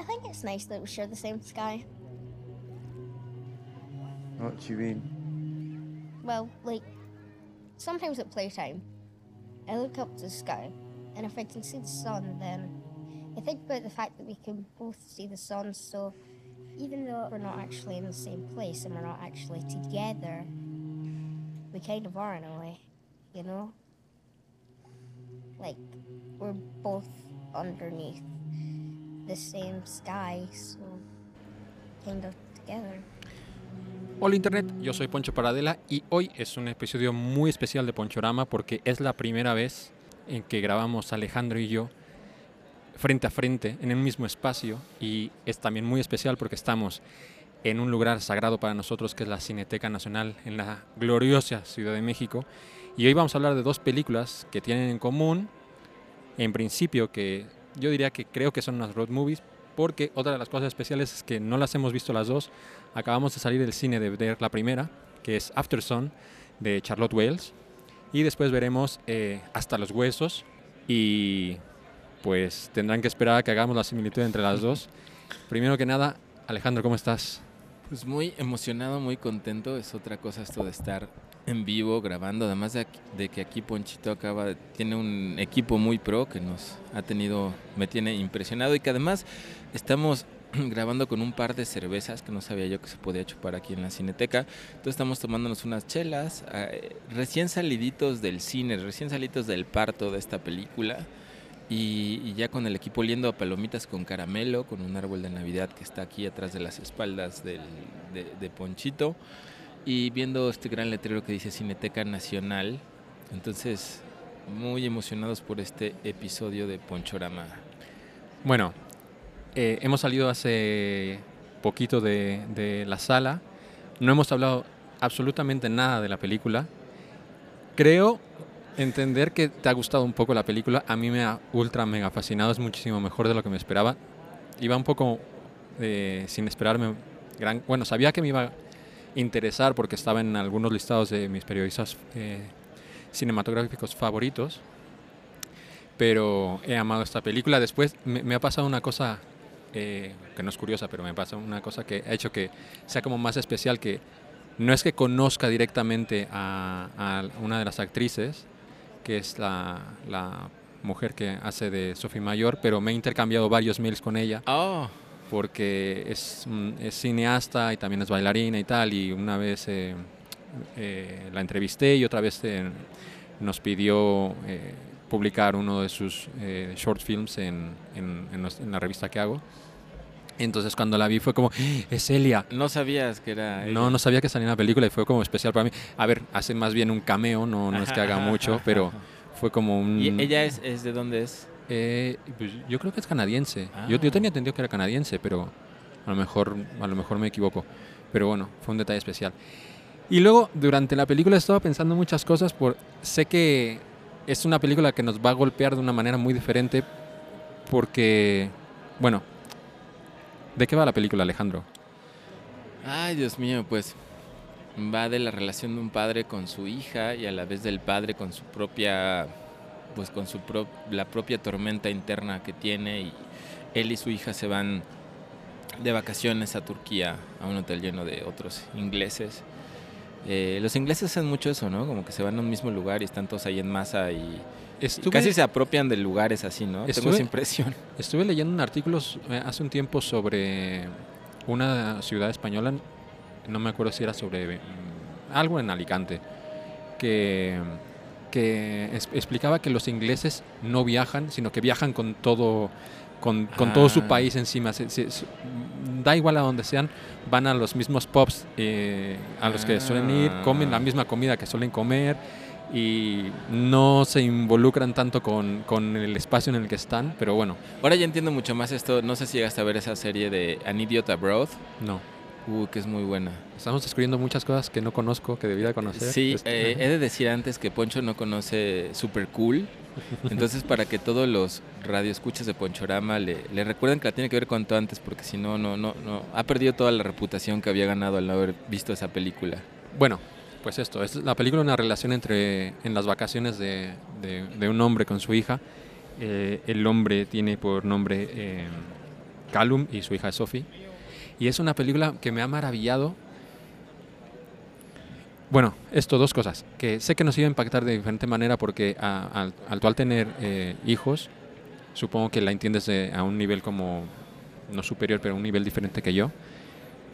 I think it's nice that we share the same sky. What do you mean? Well, like, sometimes at playtime, I look up to the sky, and if I can see the sun, then I think about the fact that we can both see the sun, so even though we're not actually in the same place and we're not actually together, we kind of are in a way, you know? Like, we're both underneath the same sky, so kind of together. Hola Internet, yo soy Poncho Paradela y hoy es un episodio muy especial de Ponchorama porque es la primera vez en que grabamos Alejandro y yo frente a frente en el mismo espacio y es también muy especial porque estamos en un lugar sagrado para nosotros que es la Cineteca Nacional en la gloriosa Ciudad de México y hoy vamos a hablar de dos películas que tienen en común en principio que yo diría que creo que son unas road movies porque otra de las cosas especiales es que no las hemos visto las dos. Acabamos de salir del cine de ver la primera, que es After Sun, de Charlotte Wales. Y después veremos eh, Hasta los Huesos. Y pues tendrán que esperar a que hagamos la similitud entre las dos. Primero que nada, Alejandro, ¿cómo estás? Pues muy emocionado, muy contento. Es otra cosa esto de estar en vivo grabando. Además de, de que aquí Ponchito acaba, tiene un equipo muy pro que nos ha tenido, me tiene impresionado y que además estamos grabando con un par de cervezas que no sabía yo que se podía chupar aquí en la Cineteca. Entonces estamos tomándonos unas chelas, eh, recién saliditos del cine, recién saliditos del parto de esta película. Y, ya con el equipo oliendo a palomitas con caramelo, con un árbol de Navidad que está aquí atrás de las espaldas del- de, de Ponchito. Y viendo este gran letrero que dice Cineteca Nacional. Entonces, muy emocionados por este episodio de Ponchorama. Bueno, eh, hemos salido hace poquito de, de la sala. No hemos hablado absolutamente nada de la película. Creo entender que te ha gustado un poco la película. A mí me ha ultra mega fascinado. Es muchísimo mejor de lo que me esperaba. Iba un poco eh, sin esperarme. Gran, bueno, sabía que me iba interesar porque estaba en algunos listados de mis periodistas eh, cinematográficos favoritos pero he amado esta película. Después me, me ha pasado una cosa eh, que no es curiosa, pero me pasa una cosa que ha hecho que sea como más especial, que no es que conozca directamente a, a una de las actrices, que es la, la mujer que hace de Sophie Mayor, pero me he intercambiado varios mails con ella ¡Oh! Porque es, mm, es cineasta y también es bailarina y tal, y una vez eh, eh, la entrevisté y otra vez eh, nos pidió eh, publicar uno de sus short films en, en- en los- en la revista que hago. Entonces cuando la vi fue como, "¡Ah! es Elia. No sabías que era. ella. No, no sabía que salía en la película y fue como especial para mí. A ver, hace más bien un cameo, no, no es que haga mucho, pero fue como un... ¿Y ella es, es de dónde es? Eh, pues yo creo que es canadiense. Yo, yo Ah. tenía entendido que era canadiense, pero a lo mejor a lo mejor me equivoco. Pero bueno, fue un detalle especial. Y luego durante la película estaba pensando muchas cosas. Por sé que es una película que nos va a golpear de una manera muy diferente porque, bueno, ¿de qué va la película, Alejandro? Ay, Dios mío, pues va de la relación de un padre con su hija y a la vez del padre con su propia, pues con su pro- la propia tormenta interna que tiene y él y su hija se van de vacaciones a Turquía a un hotel lleno de otros ingleses. Eh, los ingleses hacen mucho eso, ¿no? Como que se van a un mismo lugar y están todos ahí en masa y, y Estuve, casi se apropian de lugares así, ¿no? Tengo Estuve- esa impresión. estuve leyendo un artículo eh, hace un tiempo sobre una ciudad española, no me acuerdo si era sobre mm, algo en Alicante, que, que es- explicaba que los ingleses no viajan, sino que viajan con todo, con, con todo su Ah. país encima. Se- se- se- da igual a donde sean, van a los mismos pubs eh, a los que suelen ir, comen la Ah. misma comida que suelen comer y no se involucran tanto con, con el espacio en el que están, pero bueno, Ahora ya entiendo mucho más esto. No sé si llegaste a ver esa serie de An Idiot Abroad. no. Uh, que es muy buena. Estamos descubriendo muchas cosas que no conozco, que debería conocer. Sí, Este, eh, he de decir antes que Poncho no conoce Super Cool. Entonces, para que todos los radioescuchas de Ponchorama le, le recuerden que la tiene que ver cuanto antes, porque si no, no, no, no. Ha perdido toda la reputación que había ganado al no haber visto esa película. Bueno, pues esto, es la película una relación entre en las vacaciones de, de- de un hombre con su hija. Eh, el hombre tiene por nombre eh, Callum y su hija Sophie. Y es una película que me ha maravillado. Bueno, esto, dos cosas. Que sé que nos iba a impactar de diferente manera porque a- al, al al tener eh, hijos, supongo que la entiendes de- a un nivel como, no superior, pero un nivel diferente que yo.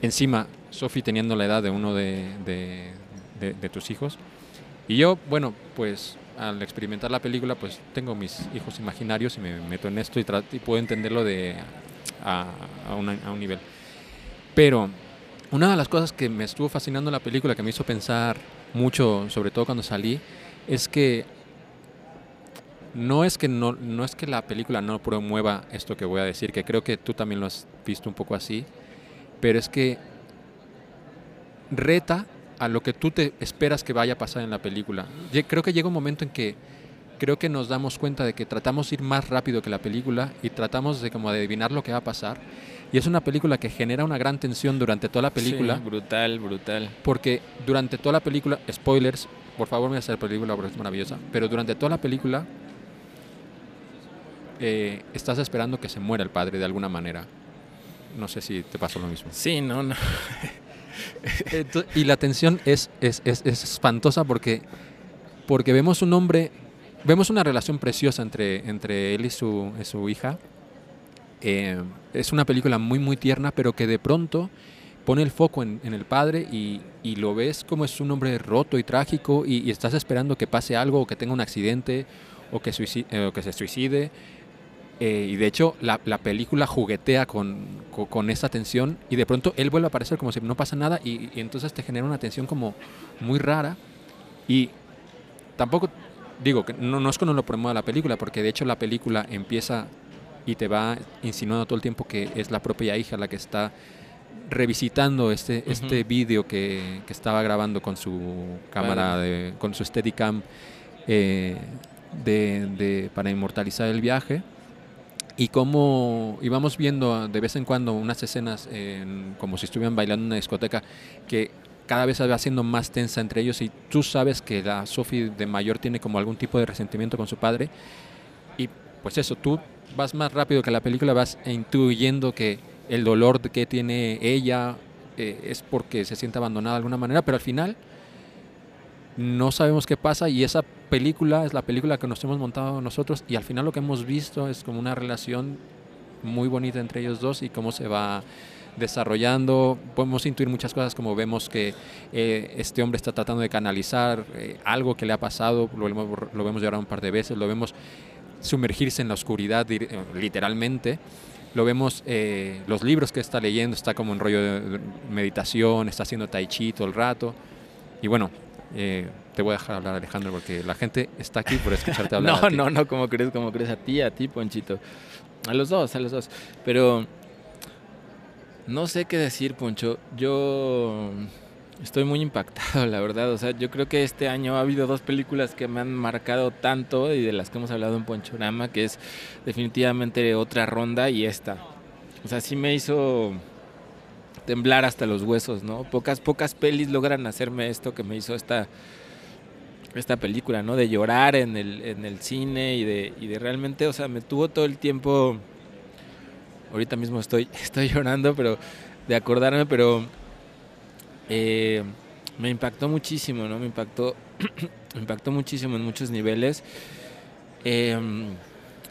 Encima, Sophie teniendo la edad de uno de, de- tus hijos. Y yo, bueno, pues al experimentar la película, pues tengo mis hijos imaginarios y me meto en esto y, y puedo entenderlo de, a, a una- a un nivel. Pero una de las cosas que me estuvo fascinando la película, que me hizo pensar mucho, sobre todo cuando salí, es que no es que no, no es que la película no promueva esto que voy a decir, que creo que tú también lo has visto un poco así, pero es que reta a lo que tú te esperas que vaya a pasar en la película. Creo que llega un momento en que creo que nos damos cuenta de que tratamos de ir más rápido que la película y tratamos de como adivinar lo que va a pasar. Y es una película que genera una gran tensión durante toda la película, Sí, brutal, brutal. porque durante toda la película, spoilers, por favor me hacer la película porque es maravillosa, pero durante toda la película eh, estás esperando que se muera el padre de alguna manera. No sé si te pasó lo mismo. Sí, no, no. Y la tensión es, es, es- es espantosa porque, porque vemos un hombre, vemos una relación preciosa entre, entre él y su, y su hija. Eh, es una película muy, muy tierna, pero que de pronto pone el foco en, en el padre y, y lo ves como es un hombre roto y trágico y, y estás esperando que pase algo o que tenga un accidente o que, suici- eh, o que se suicide. Eh, y de hecho, la, la película juguetea con, co- con, esa tensión y de pronto él vuelve a aparecer como si no pasa nada y, y entonces te genera una tensión como muy rara. Y tampoco digo que no, no es que no lo promueva la película, porque de hecho la película empieza y te va insinuando todo el tiempo que es la propia hija la que está revisitando este, este Ujú. vídeo que, que estaba grabando con su cámara, de, con su Steadicam eh, de, de- para inmortalizar el viaje. Y cómo íbamos viendo de vez en cuando unas escenas en- como si estuvieran bailando en una discoteca que cada vez se va haciendo más tensa entre ellos y tú sabes que la Sophie de mayor tiene como algún tipo de resentimiento con su padre y pues eso, tú vas más rápido que la película, vas intuyendo que el dolor que tiene ella eh, es porque se siente abandonada de alguna manera, pero al final no sabemos qué pasa y esa película es la película que nos hemos montado nosotros y al final lo que hemos visto es como una relación muy bonita entre ellos dos y cómo se va desarrollando. Podemos intuir muchas cosas como vemos que eh, este hombre está tratando de canalizar eh, algo que le ha pasado, lo, lo vemos llorar un par de veces, lo vemos sumergirse en la oscuridad eh, literalmente. Lo vemos, eh, los libros que está leyendo, está como en rollo de de meditación, está haciendo tai chi todo el rato. Y bueno, eh, te voy a dejar hablar Alejandro porque la gente está aquí por escucharte hablar. No, a ti. no, no, como crees, como crees a ti, a ti, Ponchito. A los dos, a los dos. Pero no sé qué decir, Poncho. Yo estoy muy impactado, la verdad. O sea, yo creo que este año ha habido dos películas que me han marcado tanto y de las que hemos hablado en Ponchorama, que es definitivamente otra ronda y esta. O sea, sí me hizo temblar hasta los huesos, ¿no? Pocas, pocas pelis logran hacerme esto que me hizo esta, esta película, ¿no? De llorar en el, en el cine y de, y de realmente, o sea, me tuvo todo el tiempo, ahorita mismo estoy, estoy llorando, pero de acordarme, pero eh, me impactó muchísimo, ¿no? Me impactó, me impactó muchísimo en muchos niveles. Eh,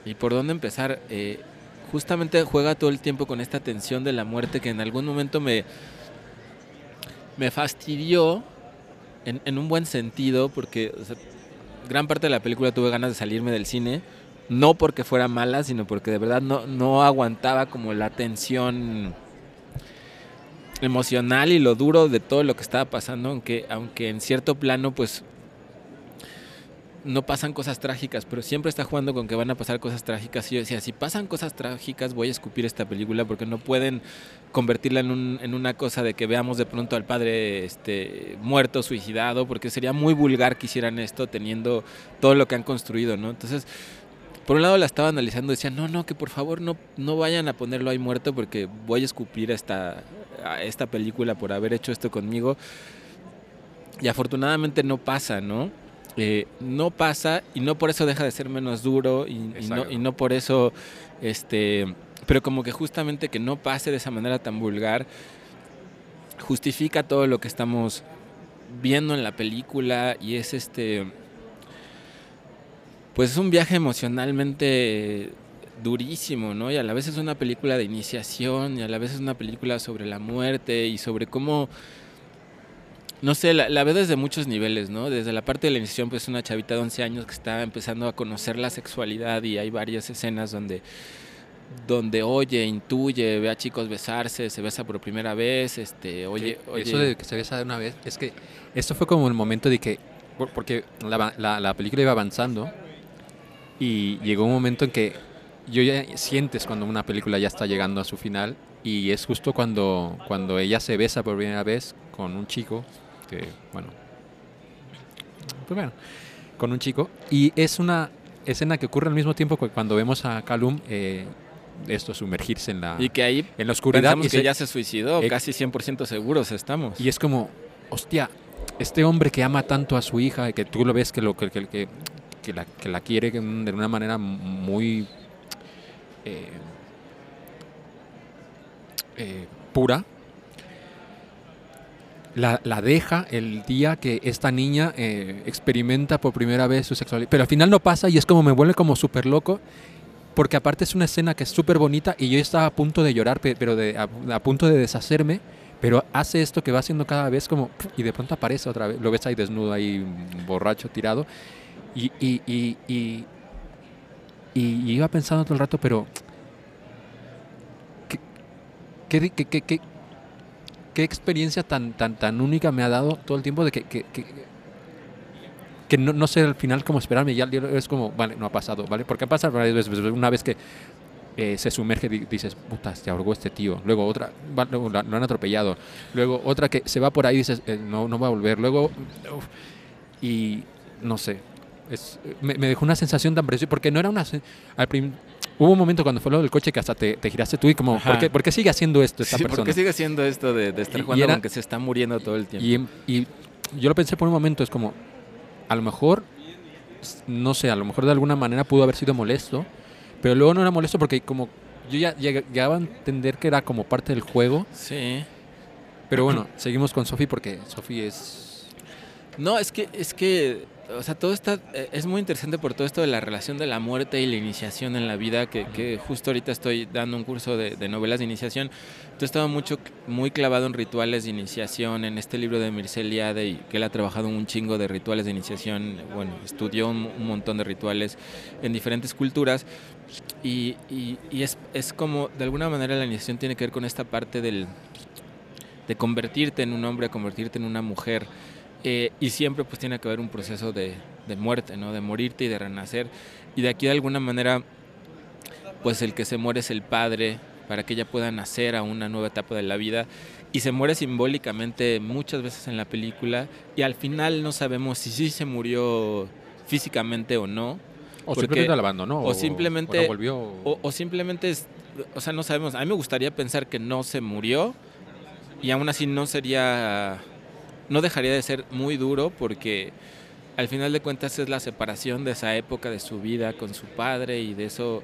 ¿Y por dónde empezar? Eh, justamente juega todo el tiempo con esta tensión de la muerte que en algún momento me, me fastidió en, un buen sentido, porque gran parte de la película tuve ganas de salirme del cine, no porque fuera mala, sino porque de verdad no, no aguantaba como la tensión emocional y lo duro de todo lo que estaba pasando, aunque, aunque en cierto plano pues no pasan cosas trágicas, pero siempre está jugando con que van a pasar cosas trágicas. Y yo decía, si pasan cosas trágicas, voy a escupir esta película porque no pueden convertirla en, un- en una cosa de que veamos de pronto al padre este, muerto, suicidado, porque sería muy vulgar que hicieran esto teniendo todo lo que han construido, ¿no? Entonces, por un lado la estaba analizando, decía, no, no, que por favor no, no vayan a ponerlo ahí muerto porque voy a escupir esta, a esta película por haber hecho esto conmigo. Y afortunadamente no pasa, ¿no? Eh, no pasa y no por eso deja de ser menos duro y, y no, y no por eso este pero como que justamente que no pase de esa manera tan vulgar justifica todo lo que estamos viendo en la película y es este pues es un viaje emocionalmente durísimo, ¿no? Y a la vez es una película de iniciación y a la vez es una película sobre la muerte y sobre cómo no sé, la, la ve desde muchos niveles, ¿no? Desde la parte de la iniciación, pues una chavita de 11 años que está empezando a conocer la sexualidad y hay varias escenas donde donde oye, intuye, ve a chicos besarse, se besa por primera vez, este, oye, oye. Eso de que se besa de una vez, es que esto fue como el momento de que, por- porque la, la- la película iba avanzando y llegó un momento en que yo ya sientes cuando una película ya está llegando a su final y es justo cuando, cuando ella se besa por primera vez con un chico, que bueno, pues bueno, con un chico y es una escena que ocurre al mismo tiempo que cuando vemos a Calum eh, esto sumergirse en la, y que ahí en la oscuridad pensamos y que se- ya se suicidó, Eh, casi 100% seguros estamos. y es como, hostia, este hombre que ama tanto a su hija, y que tú lo ves que, lo, que, que, que- que la, que la quiere de una manera muy eh, pura, la, deja el día que esta niña eh, experimenta por primera vez su sexualidad. Pero al final no pasa y es como me vuelve como súper loco. Porque aparte es una escena que es súper bonita y yo estaba a punto de llorar, pe- pero de, a, a punto de deshacerme. Pero hace esto que va haciendo cada vez como... Y de pronto aparece otra vez. Lo ves ahí desnudo, ahí borracho, tirado. Y, y, y, y, iba pensando todo el rato, pero... ¿Qué, qué, qué, qué, experiencia tan, tan, tan única me ha dado todo el tiempo de que... que, que, que no, no sé al final cómo esperarme, ya es como, vale, no ha pasado, ¿vale? Porque pasa varias veces, una vez que eh, se sumerge dices, puta, se ahogó este tío. Luego otra, va- lo han atropellado. Luego otra que se va por ahí dices, eh, no, no va a volver. Luego, y no sé, es, me, me dejó una sensación tan preciosa, porque no era una... Al prim- hubo un momento cuando fue lo del coche que hasta te, te giraste tú y como. ¿por qué, por qué sigue haciendo esto esta Sí, persona? ¿Por qué sigue haciendo esto de, de estar Y- y jugando era- con que se está muriendo todo el tiempo? Y, y yo lo pensé por un momento, es como, a lo mejor, no sé, a lo mejor de alguna manera pudo haber sido molesto, pero luego no era molesto porque como yo ya lleg- llegaba a entender que era como parte del juego, Sí. pero bueno, seguimos con Sophie porque Sophie es... No, es que, es que, o sea, todo está, eh, es muy interesante por todo esto de la relación de la muerte y la iniciación en la vida, que, que justo ahorita estoy dando un curso de, novelas de iniciación. Entonces estaba mucho, muy clavado en rituales de iniciación, en este libro de Mircea Eliade, y que él ha trabajado un chingo de rituales de iniciación, bueno, estudió un, montón de rituales en diferentes culturas, y, y- y es, es como, de alguna manera la iniciación tiene que ver con esta parte del, de convertirte en un hombre, convertirte en una mujer, eh, y siempre pues tiene que haber un proceso de, de muerte, ¿no? De morirte y de renacer. Y de aquí de alguna manera, pues el que se muere es el padre para que ella pueda nacer a una nueva etapa de la vida. Y se muere simbólicamente muchas veces en la película y al final no sabemos si sí se murió físicamente o no. O simplemente la abandonó. o simplemente- o no volvió. O, o simplemente, es, o sea, no sabemos. A mí me gustaría pensar que no se murió y aún así no sería, no dejaría de ser muy duro porque al final de cuentas es la separación de esa época de su vida con su padre y de eso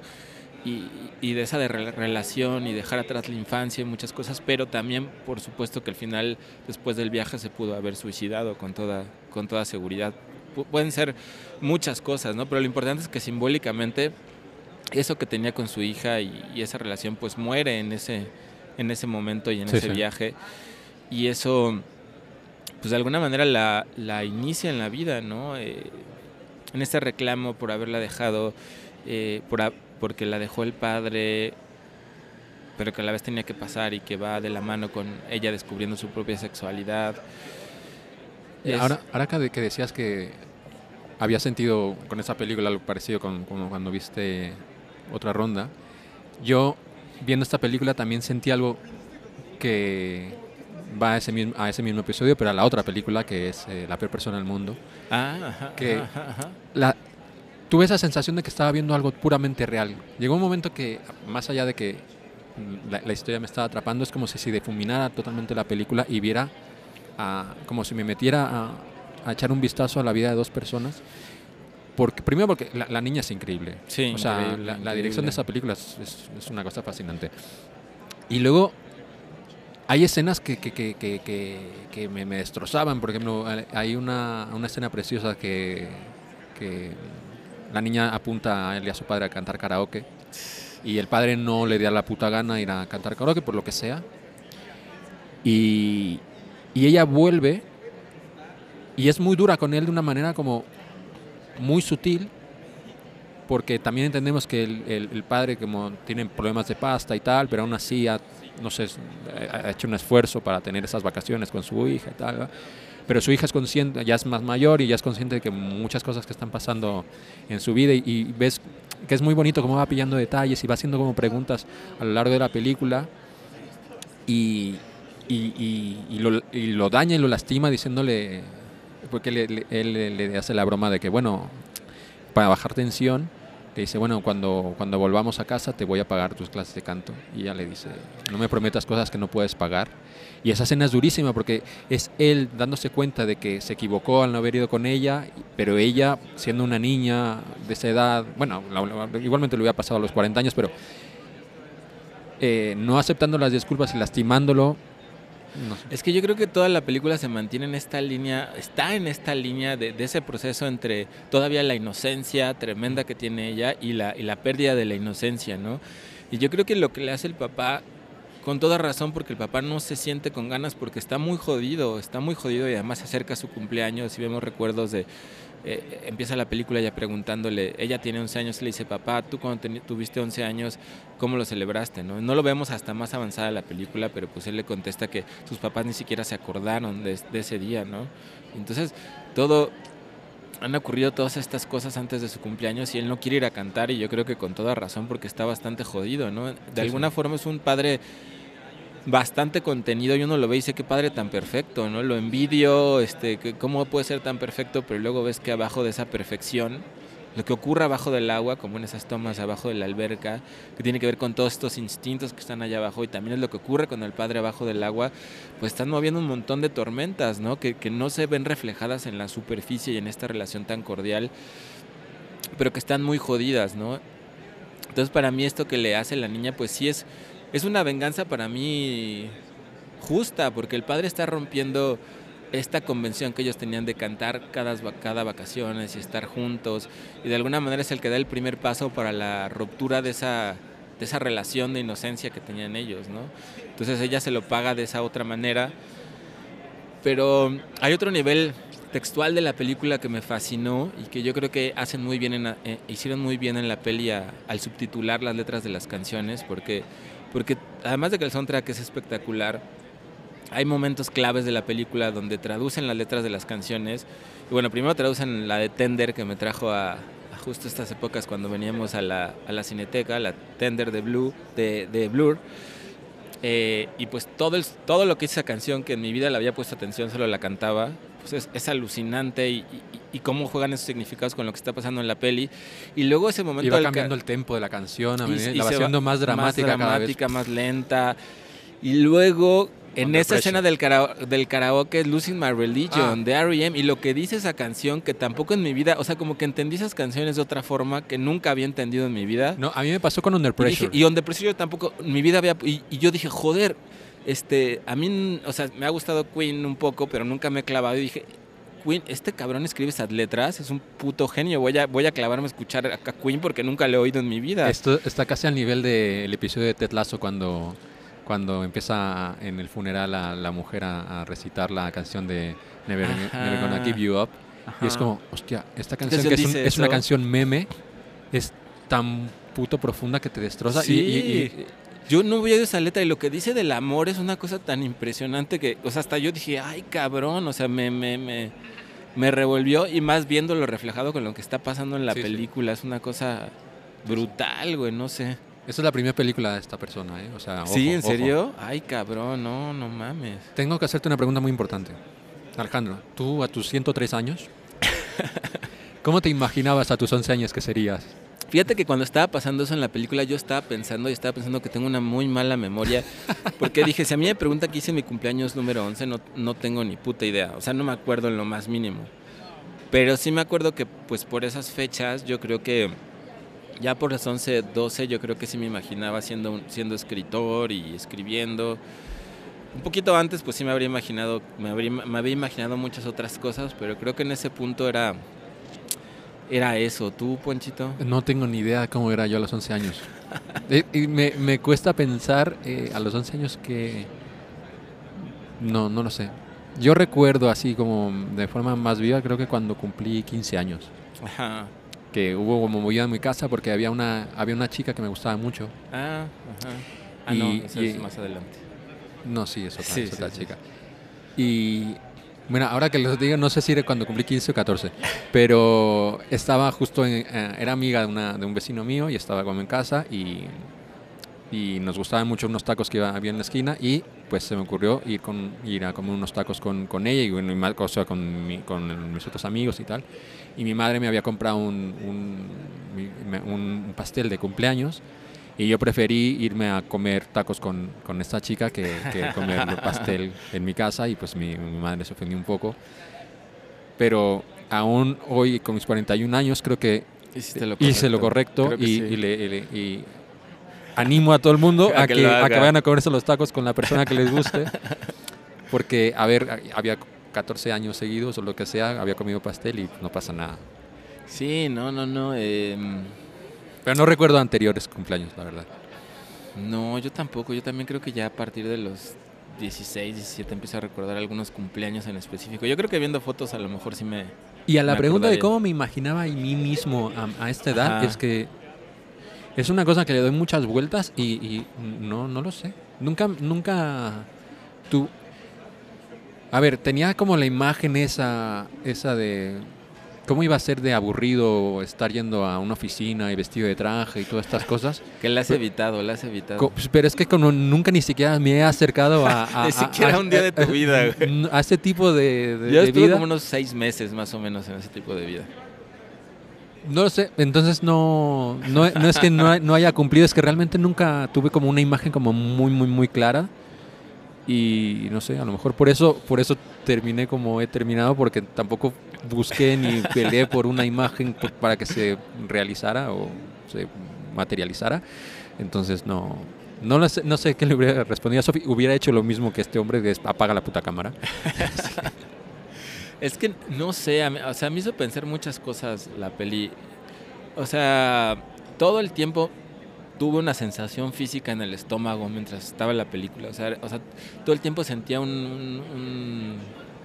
y, y de esa de relación y dejar atrás la infancia y muchas cosas, pero también por supuesto que al final después del viaje se pudo haber suicidado con toda con toda seguridad. Pu- pueden ser muchas cosas, ¿no? Pero lo importante es que simbólicamente eso que tenía con su hija y, y esa relación pues muere en ese en ese momento y en Sí, ese sí. viaje y eso pues de alguna manera la, la inicia en la vida, ¿no? Eh, en este reclamo por haberla dejado, eh, por a- porque la dejó el padre, pero que a la vez tenía que pasar y que va de la mano con ella descubriendo su propia sexualidad. Es- Ahora, ahora que, que decías que había sentido con esa película algo parecido con, como cuando viste otra ronda, yo viendo esta película también sentí algo que va a ese mismo, a ese mismo episodio, pero a la otra película que es eh, La peor persona del mundo. Ah, ajá, que- ajá, ajá. La, tuve esa sensación de que estaba viendo algo puramente real. Llegó un momento que, más allá de que la, la historia me estaba atrapando, es como si se difuminara totalmente la película y viera, a- como si me metiera a, a echar un vistazo a la vida de dos personas porque, primero porque la, la niña es increíble. Sí, o sea, increíble, la, la increíble. dirección de esa película es, es- es una cosa fascinante. Y luego hay escenas que, que, que, que, me, destrozaban. Por ejemplo, hay una, una escena preciosa que, que la niña apunta a él y a su padre a cantar karaoke. Y el padre no le da la puta gana ir a cantar karaoke por lo que sea. Y, y ella vuelve y es muy dura con él de una manera como muy sutil porque también entendemos que el, padre como tiene problemas de pasta y tal, pero aún así ha, no sé, ha hecho un esfuerzo para tener esas vacaciones con su hija. Pero su hija es consciente, ya es más mayor y ya es consciente de que muchas cosas que están pasando en su vida y, ves que es muy bonito cómo va pillando detalles y va haciendo como preguntas a lo largo de la película y, y, lo, daña y lo lastima diciéndole, porque le- él le hace la broma de que, bueno, para bajar tensión, le dice, bueno, cuando, cuando volvamos a casa te voy a pagar tus clases de canto. Y ella le dice, no me prometas cosas que no puedes pagar. Y esa escena es durísima porque es él dándose cuenta de que se equivocó al no haber ido con ella, pero ella, siendo una niña de esa edad, bueno, igualmente le hubiera pasado a los 40 años, pero eh, no aceptando las disculpas y lastimándolo. Es que yo creo que toda la película se mantiene en esta línea, está en esta línea de, de ese proceso entre todavía la inocencia tremenda que tiene ella y la, y la pérdida de la inocencia, ¿no? Y yo creo que lo que le hace el papá, con toda razón, porque el papá no se siente con ganas porque está muy jodido, está muy jodido y además se acerca su cumpleaños y vemos recuerdos de... eh, empieza la película ya preguntándole, ella tiene 11 años, le dice, papá, tú cuando tuviste 11 años, ¿cómo lo celebraste? No? no lo vemos hasta más avanzada la película, pero pues él le contesta que sus papás ni siquiera se acordaron de, de ese día, ¿no? Entonces, todo, han ocurrido todas estas cosas antes de su cumpleaños y él no quiere ir a cantar y yo creo que con toda razón porque está bastante jodido, ¿no? De Sí, alguna sí. forma es un padre bastante contenido y uno lo ve y dice qué padre tan perfecto, ¿no? Lo envidio, este, cómo puede ser tan perfecto, pero luego ves que abajo de esa perfección, lo que ocurre abajo del agua, como en esas tomas abajo de la alberca, que tiene que ver con todos estos instintos que están allá abajo y también es lo que ocurre con el padre abajo del agua, pues están moviendo un montón de tormentas, ¿no? Que, que no se ven reflejadas en la superficie y en esta relación tan cordial, pero que están muy jodidas, ¿no? Entonces para mí esto que le hace la niña, pues sí es, es una venganza para mí justa, porque el padre está rompiendo esta convención que ellos tenían de cantar cada, va- cada vacaciones y estar juntos, y de alguna manera es el que da el primer paso para la ruptura de esa, de esa relación de inocencia que tenían ellos, ¿no? Entonces ella se lo paga de esa otra manera, pero hay otro nivel textual de la película que me fascinó y que yo creo que hacen muy bien en eh, hicieron muy bien en la peli al subtitular las letras de las canciones porque porque además de que el soundtrack es espectacular hay momentos claves de la película donde traducen las letras de las canciones. Y bueno primero traducen la de Tender que me trajo a, a justo estas épocas cuando veníamos a la, a la cineteca la Tender de Blue de, de Blur. Eh, y pues todo, el, todo lo que hizo esa canción, que en mi vida le había puesto atención, solo la cantaba, pues es, es alucinante y, y- y cómo juegan esos significados con lo que está pasando en la peli. Y luego ese momento... Y va cambiando el tempo de la canción, y- medida- y la va haciendo más dramática, más, cada vez. dramática, más lenta. Y luego, en esa escena del, kara- del karaoke, Losing My Religion, Ah. de R.E.M., y lo que dice esa canción, que tampoco en mi vida, o sea, como que entendí esas canciones de otra forma que nunca había entendido en mi vida. No, a mí me pasó con Under Y, dije- Pressure. y Under Pressure yo tampoco, en mi vida había... Y, y yo dije, joder, este, a mí, o sea, me ha gustado Queen un poco, pero nunca me he clavado. Y dije, Queen, este cabrón escribe esas letras, es un puto genio. Voy a, voy a clavarme a escuchar a Queen porque nunca lo he oído en mi vida. Esto está casi al nivel del episodio de Ted Lasso cuando, cuando empieza en el funeral a la mujer a, a recitar la canción de Never, Gonna Give You Up. Y es como, hostia, esta canción que es, un- dice es una canción meme es tan puto profunda que te destroza. y- Sí. y- y- Yo no había oído esa letra y lo que dice del amor es una cosa tan impresionante que, o sea, hasta yo dije, ay, cabrón, o sea, me, me, me, me revolvió y más viéndolo reflejado con lo que está pasando en la Sí, sí. película, es una cosa brutal, güey, no sé. esa es la primera película de esta persona, ¿eh? O sea, ¿Sí, ojo, en ojo. serio? Ay, cabrón, no, no mames. Tengo que hacerte una pregunta muy importante. Alejandro, tú a tus 103 años, ¿cómo te imaginabas a tus 11 años que serías? Fíjate que cuando estaba pasando eso en la película, yo estaba pensando y estaba pensando que tengo una muy mala memoria. Porque dije, si a mí me pregunta qué hice mi cumpleaños número 11, no, no tengo ni puta idea. O sea, no me acuerdo en lo más mínimo. Pero sí me acuerdo que pues por esas fechas yo creo que ya por las 11, 12 yo creo que sí me imaginaba siendo, siendo escritor y escribiendo. Un poquito antes pues sí me habría imaginado, me habría, me había imaginado muchas otras cosas, pero creo que en ese punto era, era eso. ¿Tú, Ponchito? No tengo ni idea de cómo era yo a los 11 años. Eh, y me, me cuesta pensar eh, a los 11 años que... No, no lo sé. Yo recuerdo así como de forma más viva, creo que cuando cumplí 15 años. Ajá. Que hubo como movida en mi casa porque había una, había una chica que me gustaba mucho. Ah, ajá. Ah, Y- no, eso y- es más adelante. No, sí, es otra, Sí, es otra sí. chica. Y bueno, ahora que les digo, no sé si era cuando cumplí 15 o 14, pero estaba justo en, eh, era amiga de, una, de un vecino mío y estaba como en casa y, y nos gustaban mucho unos tacos que había en la esquina y pues se me ocurrió ir, con, ir a comer unos tacos con, con ella y más cosa con, mi- con mis otros amigos y tal. Y mi madre me había comprado un, un, un pastel de cumpleaños y yo preferí irme a comer tacos con, con esta chica que, que comer el pastel en mi casa y pues mi, mi madre se ofendió un poco. Pero aún hoy, con mis 41 años, creo que Hiciste lo hice lo correcto y, sí. y le, y le- y animo a todo el mundo A a, que que, a que vayan a comerse los tacos con la persona que les guste. Porque, a ver, había 14 años seguidos o lo que sea, había comido pastel y no pasa nada. Sí, no, no, no. em, Pero no recuerdo anteriores cumpleaños, la verdad. no, yo tampoco. Yo también creo que ya a partir de los 16, 17 empiezo a recordar algunos cumpleaños en específico. Yo creo que viendo fotos a lo mejor sí me... Y a la pregunta de cómo me imaginaba a mí mismo a, a esta edad, Ajá. es que es una cosa que le doy muchas vueltas y, y no, no lo sé. Nunca, nunca tú... A ver, tenía como la imagen esa, esa de cómo iba a ser de aburrido estar yendo a una oficina y vestido de traje y todas estas cosas. Que la has evitado, la has evitado. Pues, Pero es que como nunca ni siquiera me he acercado a... a- Ni siquiera a- un día de tu vida, güey. A este tipo de, de- Yo de estuve vida. como unos seis meses más o menos en ese tipo de vida. No lo sé, entonces no, no, no es que no, no haya cumplido, es que realmente nunca tuve como una imagen como muy, muy, muy clara. Y no sé, a lo mejor por eso, por eso terminé como he terminado, porque tampoco busqué ni peleé por una imagen para que se realizara o se materializara. Entonces no, no, no sé qué le hubiera respondido a Sofi. Hubiera hecho lo mismo que este hombre de apaga la puta cámara. Es que no sé, mí- o sea, me hizo pensar muchas cosas la peli. O sea, todo el tiempo tuve una sensación física en el estómago mientras estaba la película. O sea, o sea todo el tiempo sentía un-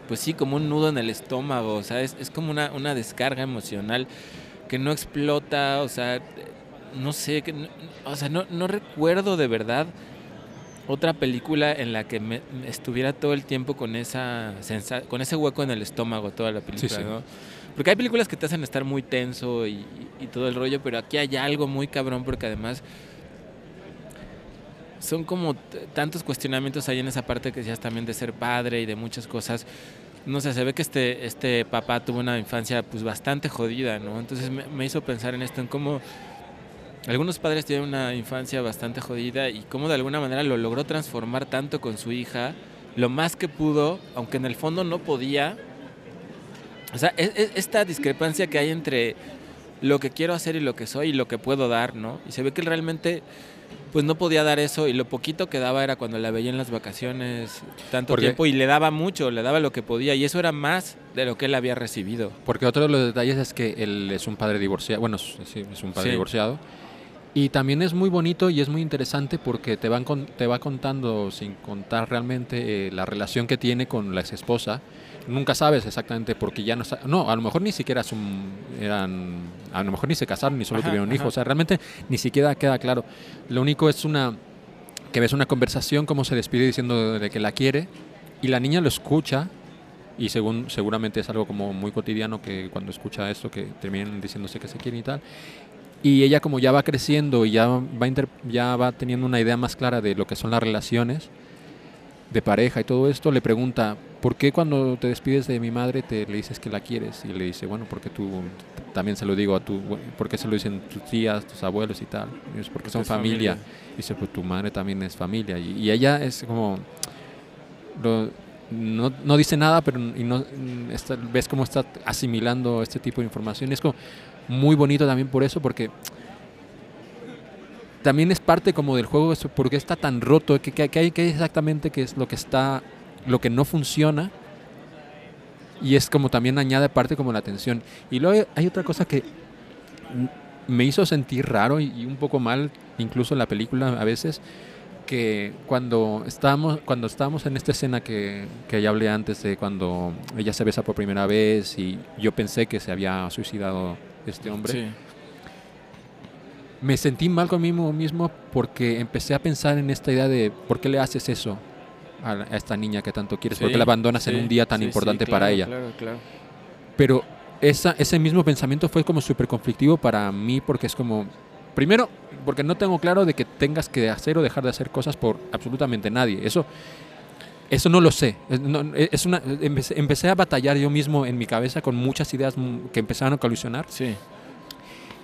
pues sí, como un nudo en el estómago. O sea, es, es como una, una descarga emocional que no explota. O sea, no sé, que, o sea, no, no recuerdo de verdad otra película en la que me, me estuviera todo el tiempo con esa sensa- con ese hueco en el estómago toda la película, sí. ¿no? Porque hay películas que te hacen estar muy tenso y todo el rollo, pero aquí hay algo muy cabrón porque además son como tantos cuestionamientos ahí en esa parte que decías también de ser padre y de muchas cosas. No sé, se ve que este, este papá tuvo una infancia pues bastante jodida, ¿no? Entonces me, me hizo pensar en esto, en cómo algunos padres tienen una infancia bastante jodida y cómo de alguna manera lo logró transformar tanto con su hija, lo más que pudo, aunque en el fondo no podía. O sea, es- es- esta discrepancia que hay entre lo que quiero hacer y lo que soy y lo que puedo dar, ¿no? Y se ve que realmente pues no podía dar eso y lo poquito que daba era cuando la veía en las vacaciones tanto tiempo y le daba mucho, le daba lo que podía y eso era más de lo que él había recibido. Porque otro de los detalles es que él es un padre divorciado, bueno, sí, es un padre Sí. divorciado. Y también es muy bonito y es muy interesante porque te, van con- te va contando, sin contar realmente, eh, la relación que tiene con la ex esposa. Nunca sabes exactamente porque ya no No, a lo mejor ni siquiera son, eran. A lo mejor ni se casaron ni solo Ajá, tuvieron hijos. O sea, realmente ni siquiera queda claro. Lo único es una. que ves una conversación, cómo se despide diciendo de que la quiere. Y la niña lo escucha y según seguramente es algo como muy cotidiano que cuando escucha esto que terminan diciéndose que se quieren y tal y ella como ya va creciendo y ya va inter- ya va teniendo una idea más clara de lo que son las relaciones de pareja y todo esto le pregunta ¿por qué cuando te despides de mi madre te le dices que la quieres? y le dice bueno porque tú también se lo digo a tu ¿por qué se lo dicen tus tías tus abuelos y tal? Y es porque son es familia. familia. dice pues tu madre también es familia y, y ella es como lo- no, no dice nada, pero y no, está- ves cómo está asimilando este tipo de información. Es como muy bonito también por eso, porque también es parte como del juego, eso, porque está tan roto, que, que, que hay, que hay exactamente qué es lo que está, lo que no funciona. Y es como también añade parte como la tensión. Y luego hay- otra cosa que me hizo sentir raro y, y un poco mal, incluso en la película a veces, que cuando estábamos, cuando estábamos en esta escena que, que ya hablé antes de cuando ella se besa por primera vez y yo pensé que se había suicidado este hombre, Sí. me sentí mal conmigo mismo porque empecé a pensar en esta idea de por qué le haces eso a, esta niña que tanto quieres, Sí, la abandonas en sí, un día tan sí, importante claro, para ella. Claro, claro. Pero esa, ese mismo pensamiento fue como súper conflictivo para mí porque es como, primero, porque no tengo claro de que tengas que hacer o dejar de hacer cosas por absolutamente nadie. Eso, eso no lo sé. Es, no- es una, empecé, empecé a batallar yo mismo en mi cabeza con muchas ideas que empezaron a colisionar. Sí.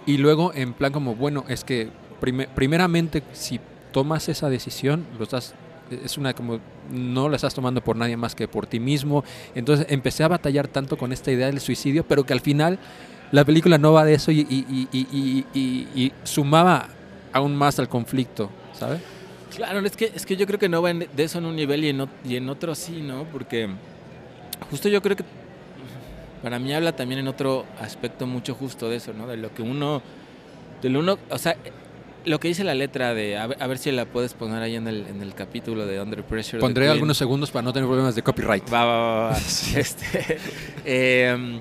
Y luego en plan como, bueno, es que prime- primeramente si tomas esa decisión, lo estás es una como no la estás tomando por nadie más que por ti mismo. Entonces empecé a batallar tanto con esta idea del suicidio, pero que al final la película no va de eso y, y- sumaba aún más al conflicto, ¿sabes? Claro, es que, es que yo creo que no va de eso en un nivel y en, y en otro sí, ¿no? Porque justo yo creo que para mí habla también en otro aspecto mucho justo de eso, ¿no? De lo que uno, de lo uno, o sea, lo que dice la letra de, a ver, a ver si la puedes poner ahí en el, en el capítulo de Under Pressure. Pondré algunos segundos para no tener problemas de copyright. Va, va, va, va. Este, em,